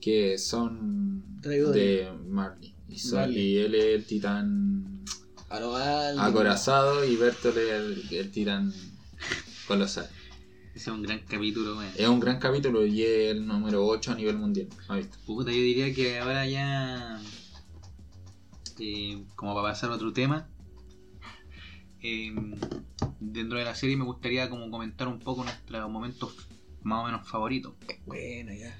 que son Traidores. de Marley. Y, son- Marley. y él es el titán Arrogante. acorazado y Bertolt es el, el titán colosal. Ese es un gran capítulo, weón. Es un gran capítulo y es el número 8 a nivel mundial. ¿Has visto? Puta, yo diría que ahora ya. eh, como para pasar a otro tema. eh, dentro de la serie me gustaría como comentar un poco nuestros momentos más o menos favoritos. Bueno, ya.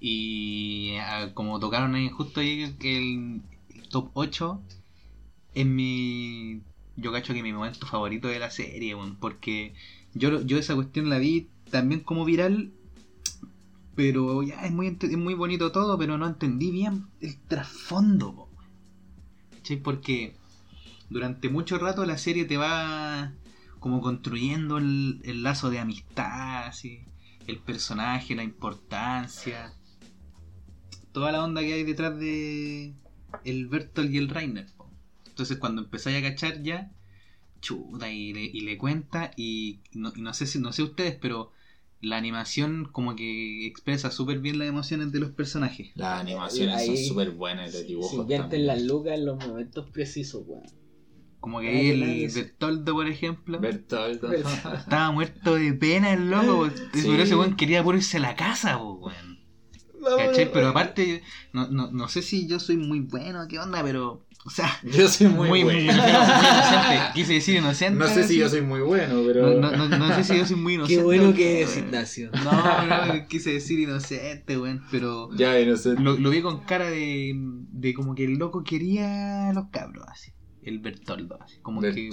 Y como tocaron ahí justo ahí que el, el top 8 es mi. Yo cacho que mi momento favorito de la serie, weón, porque yo, yo esa cuestión la vi también como viral, pero ya es muy, es muy bonito todo, pero no entendí bien el trasfondo. Porque durante mucho rato la serie te va como construyendo el, el lazo de amistad, así, el personaje, la importancia, toda la onda que hay detrás de el Bertolt y el Rainer. po. Entonces cuando empezáis a cachar ya, chuta, y le, y le cuenta, y no, y no sé si no sé ustedes, pero la animación como que expresa súper bien las emociones de los personajes. Las animaciones son Ahí súper buenas de Se dibujos. invierten también. las lucas en los momentos precisos, weón. Como que ahí el se- Bertoldo, por ejemplo. Bertolt. estaba muerto de pena el loco, Sí. pero ese weón quería puro irse a la casa, weón. ¿Cachai? Pero aparte, no, no, no sé si yo soy muy bueno, qué onda, pero, o sea, Yo soy muy, muy, muy, bueno. muy inocente. Quise decir inocente. No sé si yo soy muy bueno, pero. No, no, no, no sé si yo soy muy inocente. Qué bueno que es Ignacio. No, no, quise decir inocente, weón. Pero Ya, y no sé. lo, lo vi con cara de, de como que el loco quería a los cabros, así. El Bertoldo, así. Como, que,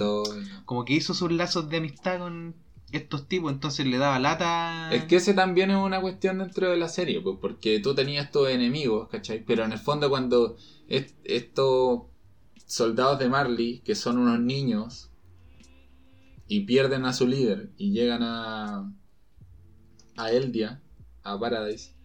como que hizo sus lazos de amistad con estos tipos, entonces le daba lata. Es que ese también es una cuestión dentro de la serie, pues, porque tú tenías estos enemigos, ¿cachai? Pero en el fondo cuando est- estos soldados de Marley, que son unos niños, y pierden a su líder y llegan a, a Eldia, a Paradise,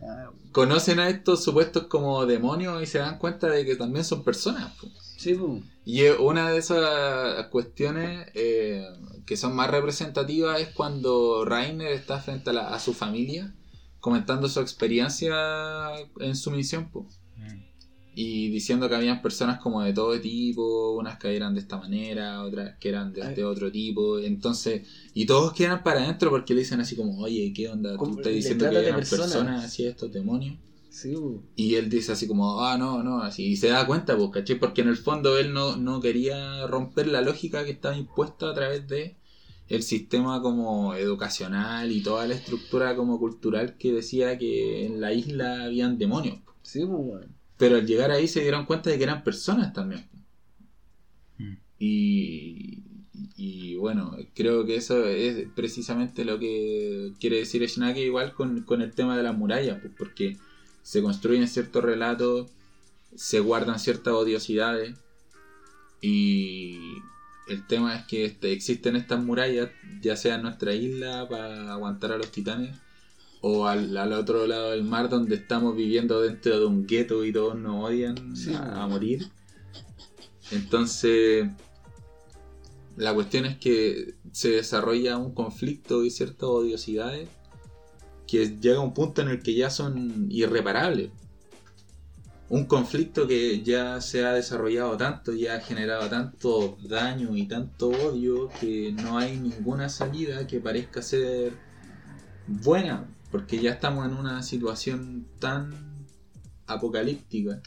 Ah, conocen a estos supuestos como demonios y se dan cuenta de que también son personas. pues. Sí, pues. Y una de esas cuestiones eh, que son más representativas es cuando Rainer está frente a, la- a su familia comentando su experiencia en su misión mm. Y diciendo que habían personas como de todo tipo, unas que eran de esta manera, otras que eran de este otro tipo, entonces, y todos quedan para adentro porque le dicen así como, oye, ¿qué onda? ¿Tú estás diciendo que de eran personas. personas así, estos demonios? Sí, pues. Y él dice así como, ah, no, no, así. Y se da cuenta, pues, ¿cachai? Porque en el fondo él no, no quería romper la lógica que estaba impuesta a través de el sistema como educacional y toda la estructura como cultural que decía que en la isla habían demonios. Sí, pues, weón. Pero al llegar ahí se dieron cuenta de que eran personas también. Mm. Y, y bueno, creo que eso es precisamente lo que quiere decir Shinaki igual con, con el tema de las murallas, pues porque se construyen ciertos relatos, se guardan ciertas odiosidades y el tema es que este, existen estas murallas, ya sea en nuestra isla para aguantar a los titanes o al, al otro lado del mar donde estamos viviendo dentro de un gueto y todos nos odian Sí. a, a morir. Entonces, la cuestión es que se desarrolla un conflicto y ciertas odiosidades que llega a un punto en el que ya son irreparables. Un conflicto que ya se ha desarrollado tanto, ya ha generado tanto daño y tanto odio que no hay ninguna salida que parezca ser buena, porque ya estamos en una situación tan apocalíptica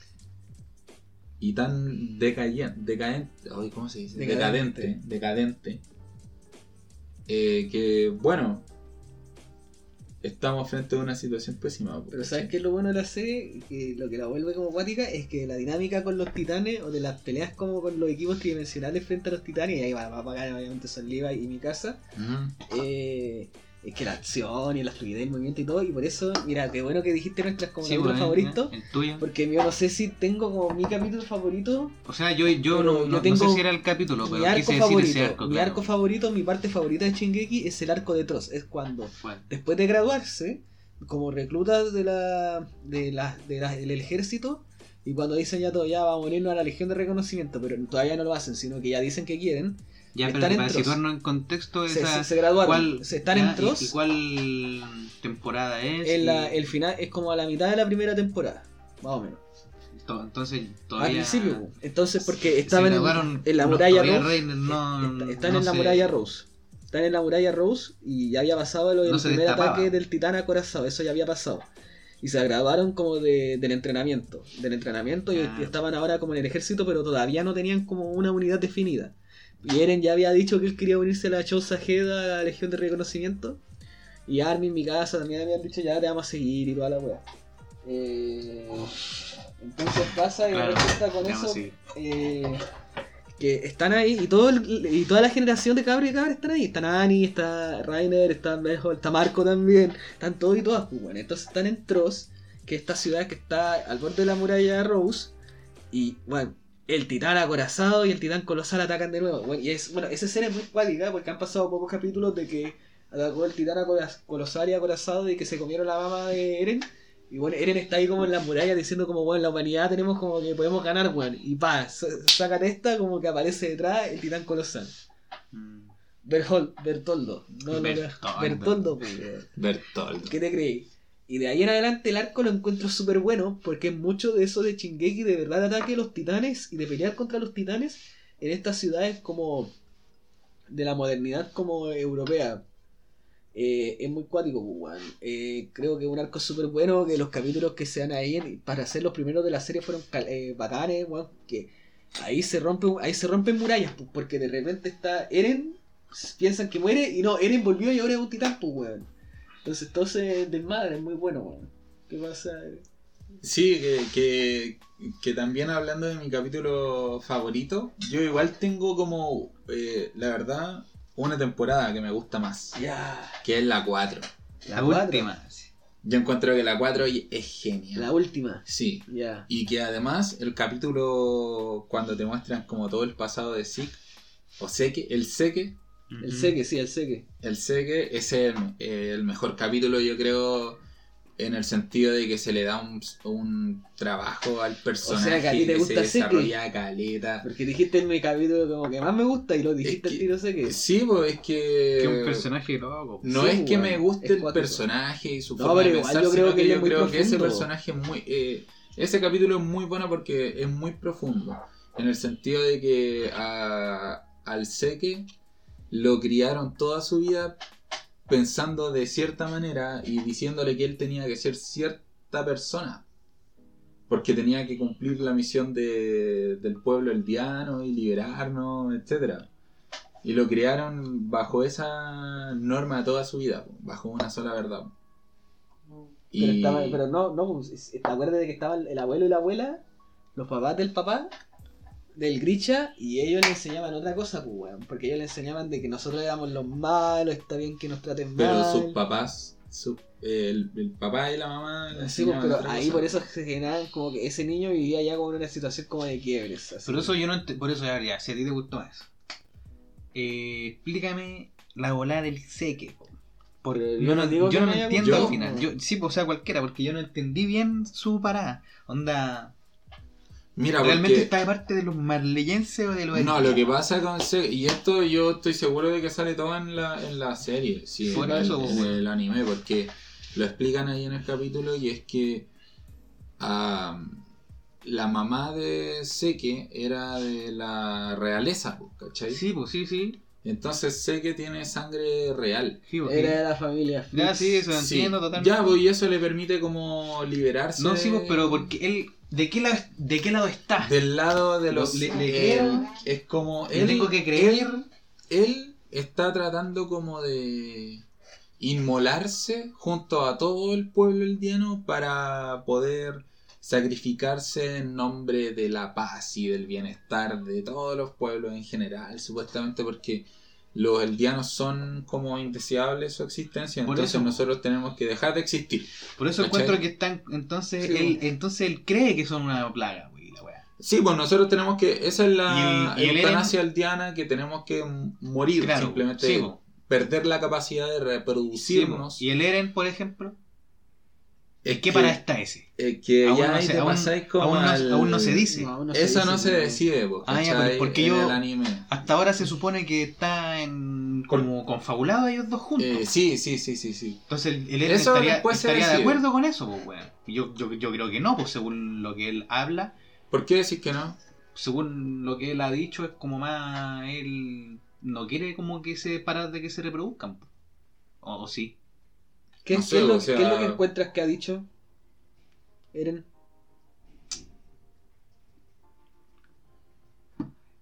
y tan decadente, ay, ¿cómo se dice? Decadente. Decadente, decadente, eh, que bueno, estamos frente a una situación pésima. Pero ¿sabes qué es lo bueno de la serie? Que lo que la vuelve como acuática es que la dinámica con los titanes o de las peleas como con los equipos tridimensionales frente a los titanes, y ahí va, va a pagar obviamente son Levi y mi casa, eh, es que la acción y la fluidez del movimiento y todo, y por eso, mira, qué bueno que dijiste nuestras como Sí, capítulos weón, favoritos, El tuyo. porque yo no sé si tengo como mi capítulo favorito, O sea, yo, yo, no, no- no tengo sé si era el capítulo, pero quise decir favorito, ese arco. mi claro. arco favorito, mi parte favorita de Shingeki es el arco de Tross, es cuando después de graduarse, como recluta de la, de la, de la- del ejército, y cuando dicen ya todo, ya va a morirnos a la Legión de Reconocimiento, pero todavía no lo hacen, sino que ya dicen que quieren, Ya, pero para situarnos en contexto, Se, esa, se- se graduaron. ¿cuál, se están ya, en Tross. ¿Y, y cuál temporada es? En la- Y el final es como a la mitad de la primera temporada. Más o menos. to- entonces, Al todavía. principio. po. Entonces, porque estaban en, la muralla Rose. Reiner no- Está- están no en la muralla Rose. Están en la muralla Rose y ya había pasado lo del No primer destapaba. ataque del titán acorazado. Eso ya había pasado. Y se graduaron como de, del entrenamiento. Del entrenamiento y, Ah. y estaban ahora como en el ejército, pero todavía no tenían como una unidad definida. Y Eren ya había dicho que él quería unirse a la Chosa Heda, a la Legión de Reconocimiento. Y Armin, mi casa, también habían dicho ya te vamos a seguir y toda la wea. Eh, entonces pasa y Claro, resulta con digamos, eso sí. eh, que están ahí y todo el- y toda la generación de cabros y cabras están ahí. Están Annie, está Rainer, está, está Marco también. Están todos y todas. Pues bueno, entonces están en Tross, que es esta ciudad que está al borde de la muralla de Rose. Y bueno, el titán acorazado y el titán colosal atacan de nuevo. Bueno, y es, bueno, esa escena es muy cuática porque han pasado pocos capítulos de que atacó el titán colosal y acorazado y que se comieron la mama de Eren. Y bueno, Eren está ahí como en las murallas diciendo como, bueno, la humanidad tenemos como que podemos ganar, weón. Y pa, sa- sacan esta como que aparece detrás el titán colosal. Mm. Bertoldo. No, no, Bertoldo. Bertoldo. ¿Qué te creí? Y de ahí en adelante el arco lo encuentro súper bueno porque es mucho de eso de Chingeki de verdad ataque a los titanes y de pelear contra los titanes en estas ciudades como de la modernidad como europea. Eh, es muy cuático, pues, weón. Eh, creo que es un arco súper bueno, que los capítulos que sean ahí en- para ser los primeros de la serie fueron eh, bacanes, weón, que ahí se rompe, ahí se rompen murallas, pues, porque de repente está Eren, piensan que muere y no, Eren volvió y ahora es un titán, pues, weón. Entonces, entonces del madre es muy bueno, weón. ¿Qué pasa? Sí, que, que, que también hablando de mi capítulo favorito, yo igual tengo como, eh, la verdad, una temporada que me gusta más, Ya. que es la 4. La, cuatro. última. Yo encuentro que la 4 es genial. La última. Sí. Ya. Y que además el capítulo cuando te muestran como todo el pasado de Zeke, o Seke, el Seke, El seque, sí, el seque. el Seke es el, el mejor capítulo yo creo en el sentido de que se le da un, un trabajo al personaje que a ti te gusta se Seke. desarrolla caleta. Porque dijiste en mi capítulo como que más me gusta y lo dijiste Es el que- tiro seque. Sí, pues es que... Que es un personaje loco. No Sí, es que me guste el personaje y su No, forma de pero igual pensar, yo creo sino que que yo creo que ese personaje es muy... eh, ese capítulo es muy bueno porque es muy profundo. En el sentido de que a, al Seque lo criaron toda su vida pensando de cierta manera y diciéndole que él tenía que ser cierta persona. Porque tenía que cumplir la misión de- del pueblo eldiano y liberarnos, etcétera Y lo criaron bajo esa norma toda su vida, bajo una sola verdad. Pero, Y estaba, pero no, no, pues, es- ¿te acuerdas de que estaban el abuelo y la abuela? Los papás del papá, del Grisha, y ellos le enseñaban otra cosa, pues, weón. Porque ellos le enseñaban de que nosotros éramos los malos, está bien que nos traten pero mal. sus papás, su- el, el papá y la mamá le Sí, pues, pero ahí cosa. por eso se generaban como que ese niño vivía ya como en una situación como de quiebres. así. Pero eso yo no por eso ya, ya, si a ti te gustó eso. Eh, explícame la volada del seque. po. Porque Pero yo no, no digo yo que no entiendo al final. Yo, sí, pues, o sea, cualquiera, porque yo no entendí bien su parada. Onda, Mira, ¿realmente porque... está de parte de los marleyenses o de los No, lo que pasa con Se- y esto yo estoy seguro de que sale todo en la, en la serie, sí, Fuera en, eso, el, pues, en el anime, porque lo explican ahí en el capítulo y es que ah, la mamá de Seke era de la realeza, pues, ¿cachai? Sí, pues sí, sí. Entonces Seke tiene sangre real. sí, pues, sí. Era de la familia. Ya, sí, eso lo Sí. entiendo totalmente. Ya, pues y eso le permite como liberarse. no, sí, pues, pero porque él, ¿de qué lado, de qué lado está? Del lado de los... Le- le eh, creo. es como... ¿Le él- tengo que creer? él- él está tratando como de inmolarse junto a todo el pueblo eldiano para poder sacrificarse en nombre de la paz y del bienestar de todos los pueblos en general, supuestamente porque los eldianos son como indeseables su existencia, Por entonces eso. nosotros tenemos que dejar de existir. Por eso ¿Cachai? encuentro que están, entonces, Sí, él, entonces él cree que son una plaga, güey, la wea. Sí, pues nosotros tenemos que, esa es la Y el- y el eutanasia aldeana que tenemos que morir, Claro, simplemente sí, perder la capacidad de Sí, reproducirnos. y el Eren, por ejemplo, Es ¿Qué para está ese? Es que Aún ya no ahí se- te aún- pasáis como aún no- al- aún no se dice. No, Eso no se decide, Ah, pero porque en yo- el anime. Hasta ahora se supone que está en como confabulado ellos dos juntos. Eh, sí, sí, sí, sí, sí. Entonces el, el Eso estaría, después se estaría de acuerdo con eso, pues, weón. Yo, yo, yo creo que no, pues según lo que él habla, ¿Por qué decís que no? según lo que él ha dicho, es como más él no quiere como que se parar de que se reproduzcan. po. O, o sí. ¿Qué, No qué sé, es lo, o sea- qué es lo que encuentras que ha dicho Eren?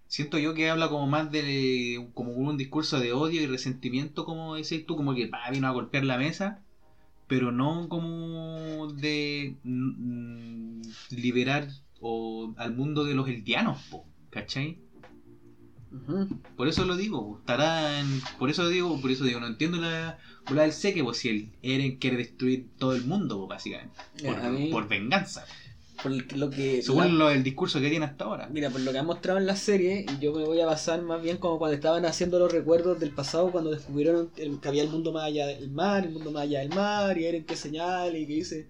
Siento yo que habla como más de como un discurso de odio y resentimiento, como decís tú, como que pa, vino a golpear la mesa, pero no como de mm, liberar o, al mundo de los eldianos, po, ¿cachai? Por eso lo digo, po, estará en, por eso digo, por eso digo, no entiendo la del seque, pues si el Eren quiere destruir todo el mundo, po, básicamente, por, mí- por venganza, Por lo que según la- lo, el discurso que tiene hasta ahora. Mira, por lo que han mostrado en la serie, y yo me voy a basar más bien como cuando estaban haciendo los recuerdos del pasado, cuando descubrieron el- que había el mundo más allá del mar, el mundo más allá del mar, y Eren que señala y que dice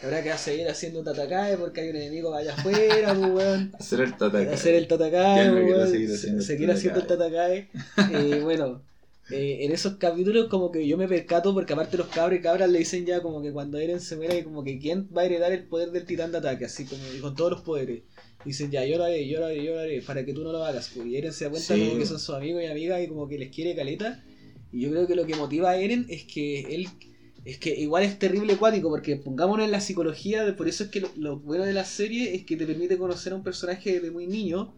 que habrá que seguir haciendo Tatakae porque hay un enemigo allá afuera, pues, weón. Hacer el tataka. Hacer el Tatakae, pues, weón. seguir haciendo el seguir haciendo el Tatakae. Eh, bueno, eh, en esos capítulos como que yo me percato porque aparte los cabros y cabras le dicen ya como que cuando Eren se muera y como que quién va a heredar el poder del titán de ataque, así como y con todos los poderes. Dicen ya, yo lo haré, yo lo haré, yo lo haré, para que tú no lo hagas. pues. Y Eren se da cuenta Sí. como que son sus amigos y amigas y como que les quiere caleta. Y yo creo que lo que motiva a Eren es que él es que igual es terrible acuático, porque pongámonos en la psicología, de- por eso es que lo, lo bueno de la serie es que te permite conocer a un personaje desde muy niño,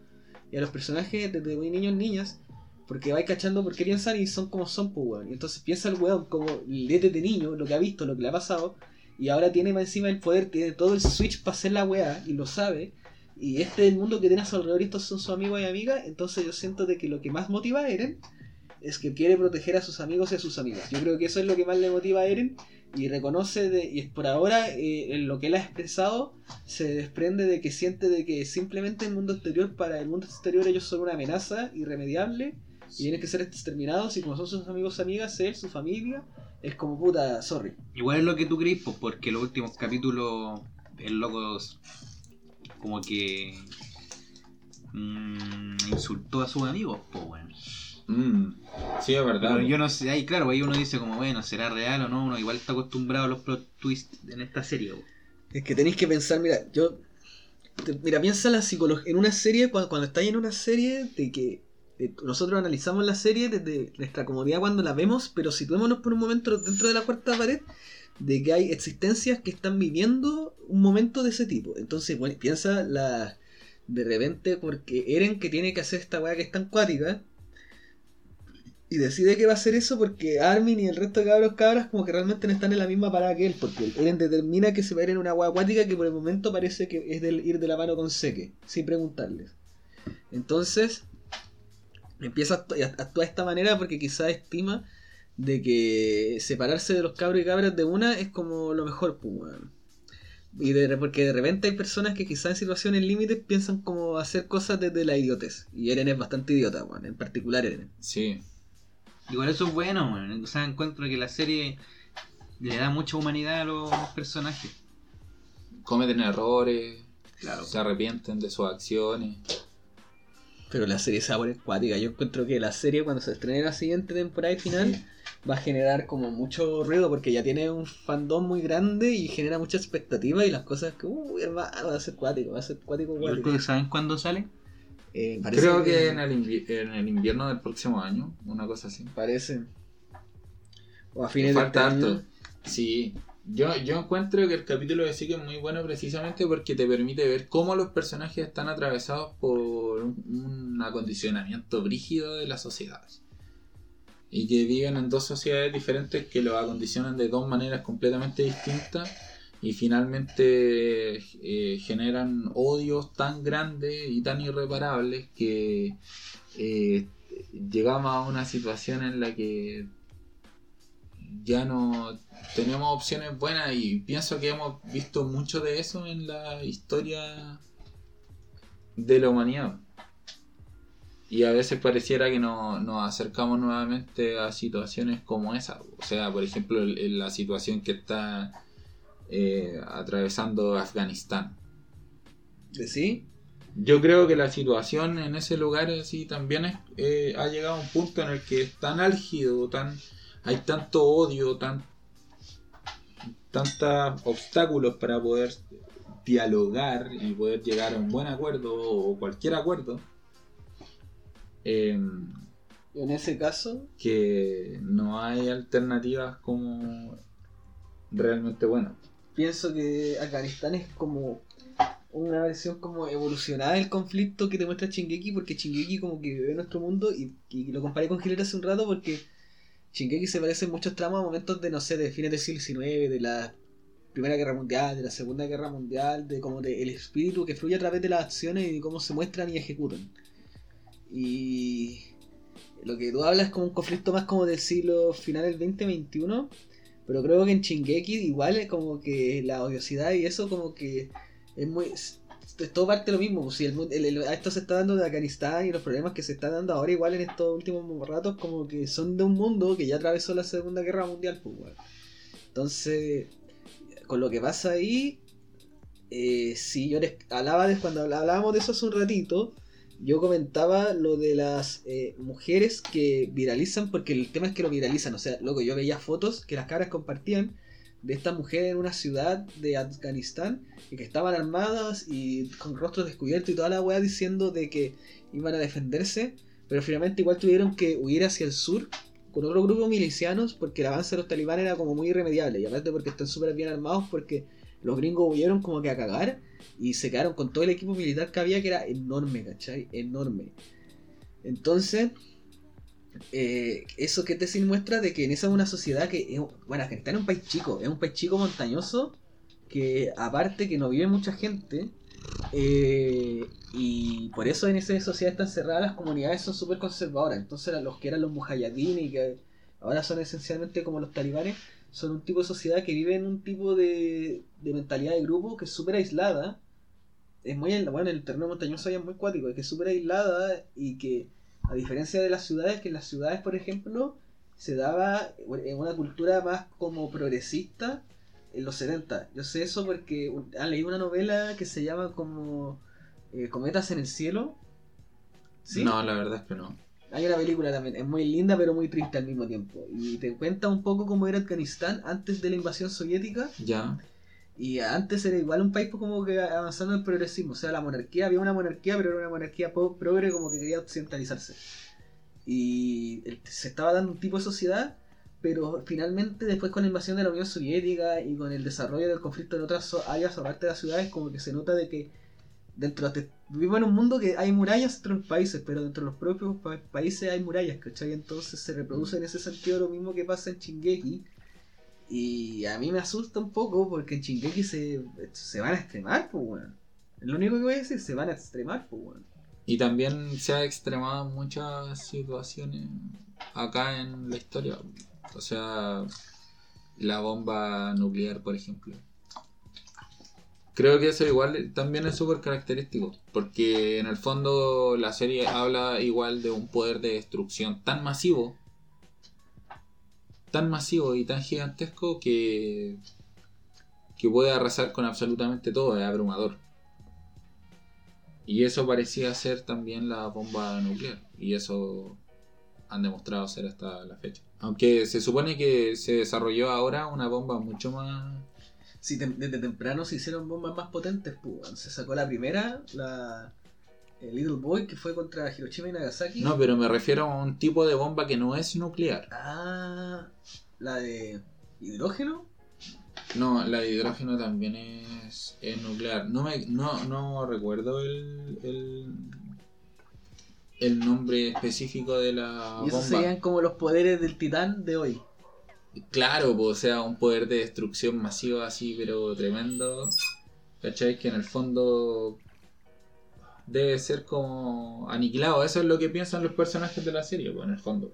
y a los personajes desde muy niños, niñas, porque vais cachando por qué piensan y son como son, pues weón. Y entonces piensa el weón como desde de niño, lo que ha visto, lo que le ha pasado, y ahora tiene más encima el poder, tiene todo el switch para hacer la weá, y lo sabe, y este es el mundo que tiene a su alrededor y estos son sus amigos y amigas, entonces yo siento de que lo que más motiva a Eren es que quiere proteger a sus amigos y a sus amigas. Yo creo que eso es lo que más le motiva a Eren y reconoce de, y por ahora eh, en lo que él ha expresado se desprende de que siente de que simplemente el mundo exterior para el mundo exterior ellos son una amenaza irremediable y tienen que ser exterminados y como son sus amigos amigas él su familia es como puta sorry Igual es lo que tú crees, pues, porque los últimos capítulos el loco como que mm, insultó a sus amigos, pues, weón. Mm, sí, es verdad. Pero yo no sé, ahí claro, ahí uno dice como, bueno, ¿será real o no? Uno igual está acostumbrado a los plot twists en esta serie, weón. es que tenéis que pensar mira yo te- mira piensa la psicología en una serie cuando, cuando estáis en una serie de que eh, nosotros analizamos la serie desde nuestra comodidad cuando la vemos pero situémonos por un momento dentro de la cuarta pared de que hay existencias que están viviendo un momento de ese tipo. Entonces, bueno, piensa la de repente porque Eren que tiene que hacer esta weá que es tan cuática y decide que va a hacer eso porque Armin y el resto de cabros cabras como que realmente no están en la misma parada que él porque Eren determina que se va a ir en una weá acuática que por el momento parece que es del ir de la mano con Seque sin preguntarles. Entonces empieza a actu- a actuar de esta manera porque quizás estima de que separarse de los cabros y cabras de una es como lo mejor, pues, weón. Y de, porque de repente hay personas que quizás en situaciones límites piensan como hacer cosas desde la idiotez. Y Eren es bastante idiota, weón. En particular Eren. Sí. Igual eso es bueno, weón. O sea, encuentro que la serie le da mucha humanidad a los personajes. Cometen errores, Claro. se arrepienten de sus acciones. Pero la serie se va a poner cuática. Yo encuentro que la serie cuando se estrene la siguiente temporada y final va a generar como mucho ruido porque ya tiene un fandom muy grande y genera mucha expectativa y las cosas que, uy, hermano, va a ser cuático, va a ser cuático, cuático. que ¿Saben cuándo sale? Eh, Creo que en el, en el invierno del próximo año, una cosa así. Parece. O a fines de este Falta año. harto. Sí. Yo, yo encuentro que el capítulo de Sique es muy bueno precisamente porque te permite ver cómo los personajes están atravesados por un, acondicionamiento brígido de la sociedad. Y que viven en dos sociedades diferentes que los acondicionan de dos maneras completamente distintas y finalmente eh, generan odios tan grandes y tan irreparables que eh, llegamos a una situación en la que ya no tenemos opciones buenas y pienso que hemos visto mucho de eso en la historia de la humanidad. Y a veces pareciera que no, nos acercamos nuevamente a situaciones como esa. O sea, por ejemplo, la situación que está eh, atravesando Afganistán. ¿De sí? Yo creo que la situación en ese lugar así también es, eh, ha llegado a un punto en el que es tan álgido, tan, hay tanto odio, tan, tantos obstáculos para poder dialogar y poder llegar a un buen acuerdo o cualquier acuerdo. em, En ese caso, que no hay alternativas como realmente buenas. pienso que Afganistán es como una versión como evolucionada del conflicto que te muestra Shingeki, porque Shingeki como que ve nuestro mundo y, y lo comparé con Hitler hace un rato porque Shingeki se parece en muchos tramos a momentos de, no sé, de fines del siglo XIX, de la Primera Guerra Mundial, de la Segunda Guerra Mundial, de como de el espíritu que fluye a través de las acciones y cómo se muestran y ejecutan. Y lo que tú hablas es como un conflicto más como del siglo final del 20-21, pero creo que en Shingeki igual es como que la odiosidad y eso como que es muy... todo parte de lo mismo, pues, si el, el- el- esto se está dando de Afganistán y los problemas que se están dando ahora igual en estos últimos ratos como que son de un mundo que ya atravesó la Segunda Guerra Mundial, pues weón. Entonces, con lo que pasa ahí, eh, si yo les hablaba de cuando hablábamos de eso hace un ratito, yo comentaba lo de las eh, mujeres que viralizan, porque el tema es que lo viralizan, o sea, loco, yo veía fotos que las caras compartían de estas mujeres en una ciudad de Afganistán y que estaban armadas y con rostros descubiertos y toda la weá diciendo de que iban a defenderse, pero finalmente igual tuvieron que huir hacia el sur con otro grupo milicianos porque el avance de los talibanes era como muy irremediable y aparte porque están súper bien armados porque los gringos huyeron como que a cagar y se quedaron con todo el equipo militar que había que era enorme, ¿cachai? Enorme. Entonces, eh, eso que te muestra de que en esa es una sociedad que, es- bueno, Afganistán es un país chico, es un país chico montañoso que aparte que no vive mucha gente eh, y por eso en esa sociedad tan cerrada las comunidades son súper conservadoras. Entonces los que eran los mujahideen y que ahora son esencialmente como los talibanes, son un tipo de sociedad que vive en un tipo de, de mentalidad de grupo que es súper aislada. Es muy, bueno, el terreno montañoso allá es muy cuático, que es súper aislada y que a diferencia de las ciudades, que en las ciudades, por ejemplo, se daba en una cultura más como progresista en los 70. Yo sé eso porque han leído una novela que se llama como eh, Cometas en el Cielo. ¿Sí? No, la verdad es que no. Hay una película también, es muy linda pero muy triste al mismo tiempo. Y te cuenta un poco cómo era Afganistán antes de la invasión soviética. Ya. Y antes era igual un país como que avanzando en progresismo. O sea, la monarquía, había una monarquía, pero era una monarquía progre como que quería occidentalizarse. Y se estaba dando un tipo de sociedad, pero finalmente después con la invasión de la Unión Soviética y con el desarrollo del conflicto en otras áreas o partes de las ciudades, como que se nota de que dentro de vivimos en un mundo que hay murallas entre los países, pero dentro de los propios pa- países hay murallas, ¿cachai? Entonces se reproduce en ese sentido lo mismo que pasa en Shingeki. Y a mí me asusta un poco porque en Shingeki se, se van a extremar, pues, weón. Lo único que voy a decir, se van a extremar, pues, weón. Y también se ha extremado muchas situaciones acá en la historia. O sea, la bomba nuclear, por ejemplo. Creo que eso igual también es súper característico. Porque en el fondo la serie habla igual de un poder de destrucción tan masivo. Tan masivo y tan gigantesco que. que puede arrasar con absolutamente todo. Es abrumador. Y eso parecía ser también la bomba nuclear. Y eso han demostrado ser hasta la fecha. Aunque se supone que se desarrolló ahora una bomba mucho más... Sí, desde temprano se hicieron bombas más potentes, pues. Se sacó la primera, la el Little Boy, que fue contra Hiroshima y Nagasaki. No, pero me refiero a un tipo de bomba que no es nuclear. Ah, la de hidrógeno. No, la de hidrógeno también es, es nuclear. No, me, no, no recuerdo el, el, el nombre específico de la y esos bomba. serían como los poderes del titán de hoy. Claro, pues, o sea, un poder de destrucción masivo así, pero tremendo. ¿Cachai? Que en el fondo debe ser como aniquilado. Eso es lo que piensan los personajes de la serie, pues, en el fondo.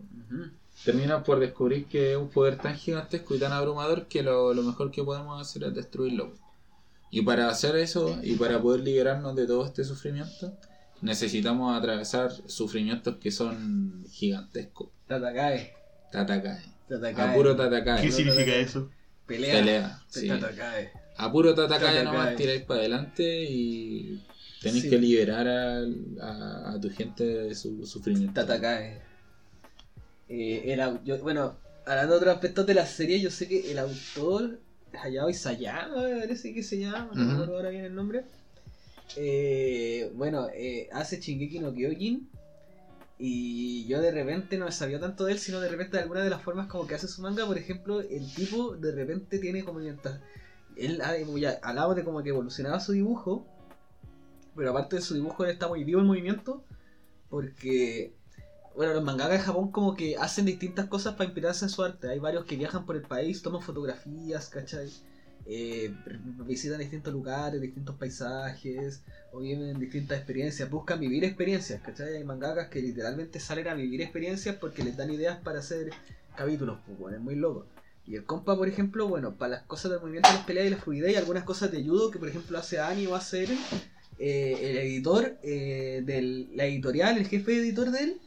Terminan por descubrir que es un poder tan gigantesco y tan abrumador que lo, lo mejor que podemos hacer es destruirlo. Y para hacer eso y para poder liberarnos de todo este sufrimiento, necesitamos atravesar sufrimientos que son gigantescos. Tatakae. Tatakae. Tatakae. A puro Tatakae. ¿Qué significa eso? Pelea. Pelea, sí. Tatakae. a puro Tatakaya nomás tiráis para adelante y tenéis Sí. que liberar a, a tu gente de su sufrimiento. Tatakae. Eh, el yo- bueno, hablando de otros aspectos de la serie, yo sé que el autor, Hayao Isayama, me parece que se llama, no me Ujú. acuerdo ahora bien el nombre. Eh, bueno, eh, hace Shingeki no Kyojin. Y yo de repente no sabía tanto de él, sino de repente de alguna de las formas como que hace su manga, por ejemplo, el tipo de repente tiene como mientras. Él ya hablamos de como que evolucionaba su dibujo, pero aparte de su dibujo, está muy vivo en movimiento, porque bueno, los mangakas de Japón como que hacen distintas cosas para inspirarse en su arte. Hay varios que viajan por el país, toman fotografías, ¿cachai? Eh, visitan distintos lugares, distintos paisajes, o viven distintas experiencias, buscan vivir experiencias, ¿cachai? Hay mangakas que literalmente salen a vivir experiencias porque les dan ideas para hacer capítulos, pues es muy loco. Y el compa, por ejemplo, bueno, para las cosas del movimiento de las peleas y la fluidez y algunas cosas de judo que por ejemplo hace Ani o hace Eren, eh, el editor eh, de la editorial, el jefe editor de él,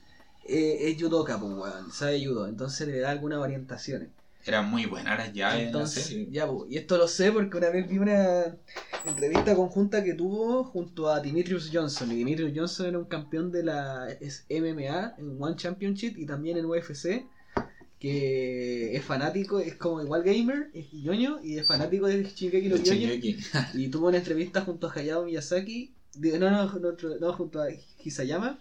eh, es judoka, pues weón, sabe judo, entonces le da algunas orientaciones. Eran muy buenas las llaves Entonces, ya, pues, y esto lo sé porque una vez vi una entrevista conjunta que tuvo junto a Dimitrius Johnson. Y Dimitrius Johnson era un campeón de la MMA en One Championship y también en UFC. Que es fanático, es como igual gamer, es ñoño y es fanático de Shingeki no Kyojin. Y tuvo una entrevista junto a Hayao Miyazaki. de- no, no, no, no, junto a Hisayama.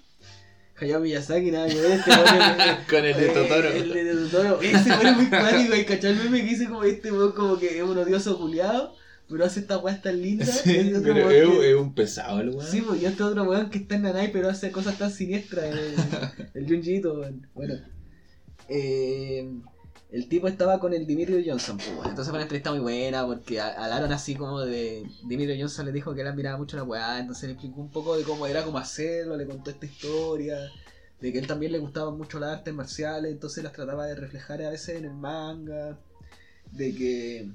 Hayao Miyazaki, nada que ver, este es- Con el de eh, Totoro. El de Totoro. Ese es muy cuático. Y cachó el meme que dice como este weón como que es un odioso culiado. Pero hace esta weá tan linda. Sí, otro pero es, que- es un pesado el weón. Sí, pues, y este otro weón que está en Nanai pero hace cosas tan siniestras. El, el Junjito, weón. Bueno. Eh, el tipo estaba con el Dimitri Johnson, pues. Entonces fue una entrevista muy buena porque hablaron así como de. Dimitri Johnson le dijo que él admiraba mucho la weá. Entonces le explicó un poco de cómo era, cómo hacerlo, le contó esta historia. De que él también le gustaban mucho las artes marciales, entonces las trataba de reflejar a veces en el manga. De que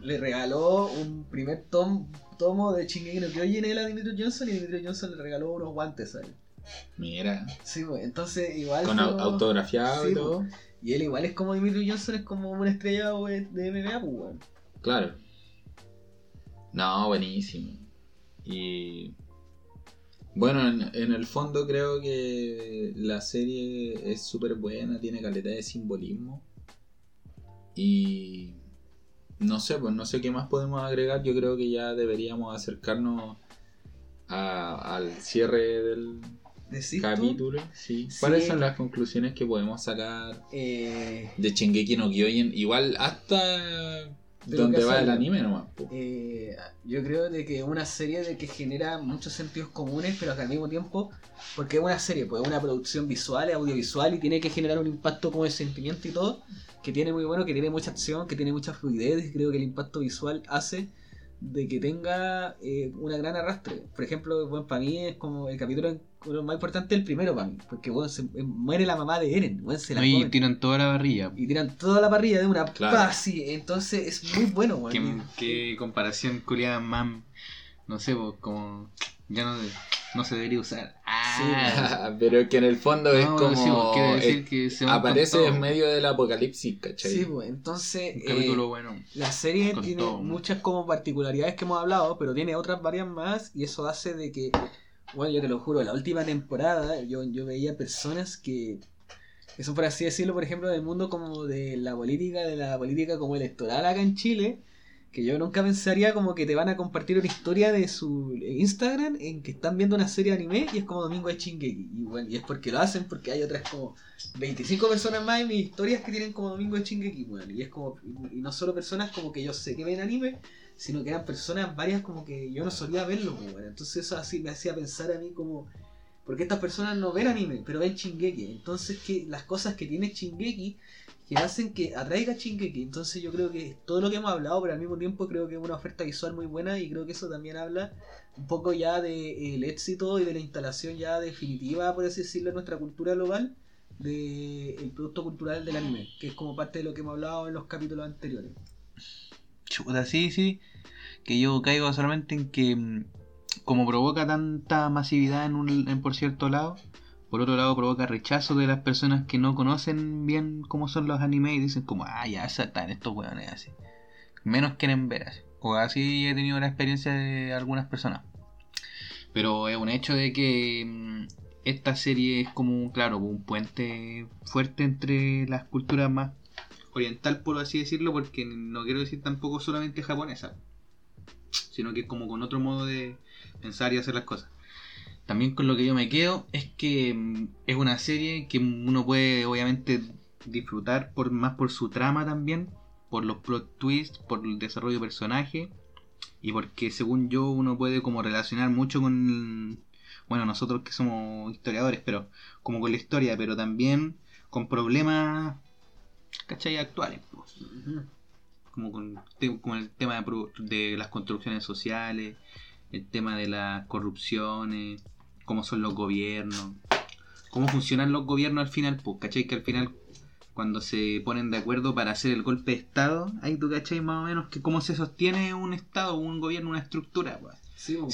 le regaló un primer tom- tomo de Shingeki no Kyojin a Dimitri Johnson y Dimitri Johnson le regaló unos guantes a él. Mira, Sí, pues, entonces igual. con como- autografiado Sí, y todo. Y él igual es como Dimitri Johnson, es como una estrella we- de MMA, pues, weón. Claro. No, buenísimo. Y bueno, en, en el fondo creo que la serie es súper buena, tiene calidad de simbolismo. Y no sé, pues no sé qué más podemos agregar. Yo creo que ya deberíamos acercarnos a- al cierre del ¿Decís tú? capítulo. Sí. Sí. ¿Cuáles son las conclusiones que podemos sacar Eh, de Shingeki no Kyojin? Igual hasta donde va el anime nomás. eh, yo creo de que es una serie de que genera muchos sentidos comunes, pero que al mismo tiempo, porque es una serie, pues es una producción visual, audiovisual y tiene que generar un impacto como de sentimiento y todo, que tiene muy bueno, que tiene mucha acción, que tiene mucha fluidez, creo que el impacto visual hace de que tenga eh, una gran arrastre. Por ejemplo, bueno, para mí es como el capítulo lo más importante el primero para mí, porque bueno, se, eh, muere la mamá de Eren, bueno, se la comen. tiran toda la barrilla. y tiran toda la parrilla de una Claro. entonces es muy bueno, weón. ¿Qué, Y- qué comparación culiada más. No sé, como. Ya no, no se debería usar. Ah, Pero que en el fondo es como. sí, pues, quiere decir es- que se van con aparece en medio del apocalipsis, ¿cachai? Sí, pues, entonces Un eh, bueno. la serie tiene todo. muchas como particularidades que hemos hablado, pero tiene otras varias más y eso hace de que, bueno, yo te lo juro, la última temporada yo, yo veía personas que, son por así decirlo, por ejemplo, del mundo como de la política, de la política como electoral acá en Chile, que yo nunca pensaría como que te van a compartir una historia de su Instagram en que están viendo una serie de anime y es como Domingo de Chingeki. Y bueno, y es porque lo hacen, porque hay otras como 25 personas más en mis historias que tienen como Domingo de Chingeki, weón. Y es como, y no solo personas como que yo sé que ven anime, sino que eran personas varias como que yo no solía verlo, weón. Entonces eso así me hacía pensar a mí como, porque estas personas no ven anime, pero ven Chingeki. Entonces que las cosas que tiene Chingeki que hacen que atraiga Shingeki. Entonces yo creo que todo lo que hemos hablado, pero al mismo tiempo creo que es una oferta visual muy buena y creo que eso también habla un poco ya del éxito y de la instalación ya definitiva, por así decirlo, en nuestra cultura global del producto cultural del anime, que es como parte de lo que hemos hablado en los capítulos anteriores. Chuta, sí, sí. Que yo caigo solamente en que, mm, como provoca tanta masividad en, un, en por cierto lado, por otro lado provoca rechazo de las personas que no conocen bien cómo son los animes y dicen como, ah, ya están estos weones así. Menos quieren ver así. O así he tenido la experiencia de algunas personas. Pero es un hecho de que mm, esta serie es como, claro, un puente fuerte entre las culturas más oriental, por así decirlo, porque no quiero decir tampoco solamente japonesa, sino que es como con otro modo de pensar y hacer las cosas. También con lo que yo me quedo es que mm, es una serie que uno puede obviamente disfrutar por más por su trama también, por los plot twists, por el desarrollo de personaje y porque según yo uno puede como relacionar mucho con bueno, nosotros que somos historiadores, pero como con la historia, pero también con problemas ¿cachai? actuales. Pues. Como con, el tema de, las construcciones sociales, el tema de las corrupciones, cómo son los gobiernos, cómo funcionan los gobiernos al final, pues, ¿cachai? Que al final cuando se ponen de acuerdo para hacer el golpe de Estado, ahí tú cachai más o menos que cómo se sostiene un Estado, un gobierno, una estructura. Pues.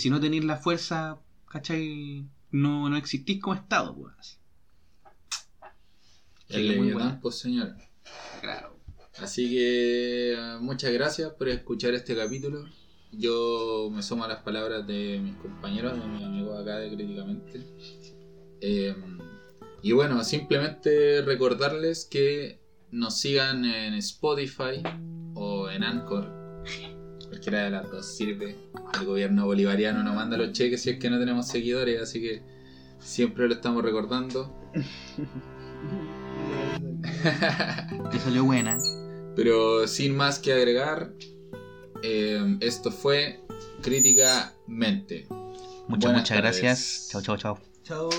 Si no tenéis la fuerza, ¿cachai? No, no existís como Estado. Pues. El pues señor. Claro. Así que muchas gracias por escuchar este capítulo. Yo me sumo a las palabras de mis compañeros, de mis amigos acá de Críticamente. Eh, y bueno, simplemente recordarles que nos sigan en Spotify o en Anchor. Cualquiera de las dos sirve. El gobierno bolivariano nos manda los cheques si es que no tenemos seguidores, así que siempre lo estamos recordando. que salió buena. Pero sin más que agregar, eh, esto fue Críticamente. Muchas, muchas gracias. Chao, chao, chao. Chao.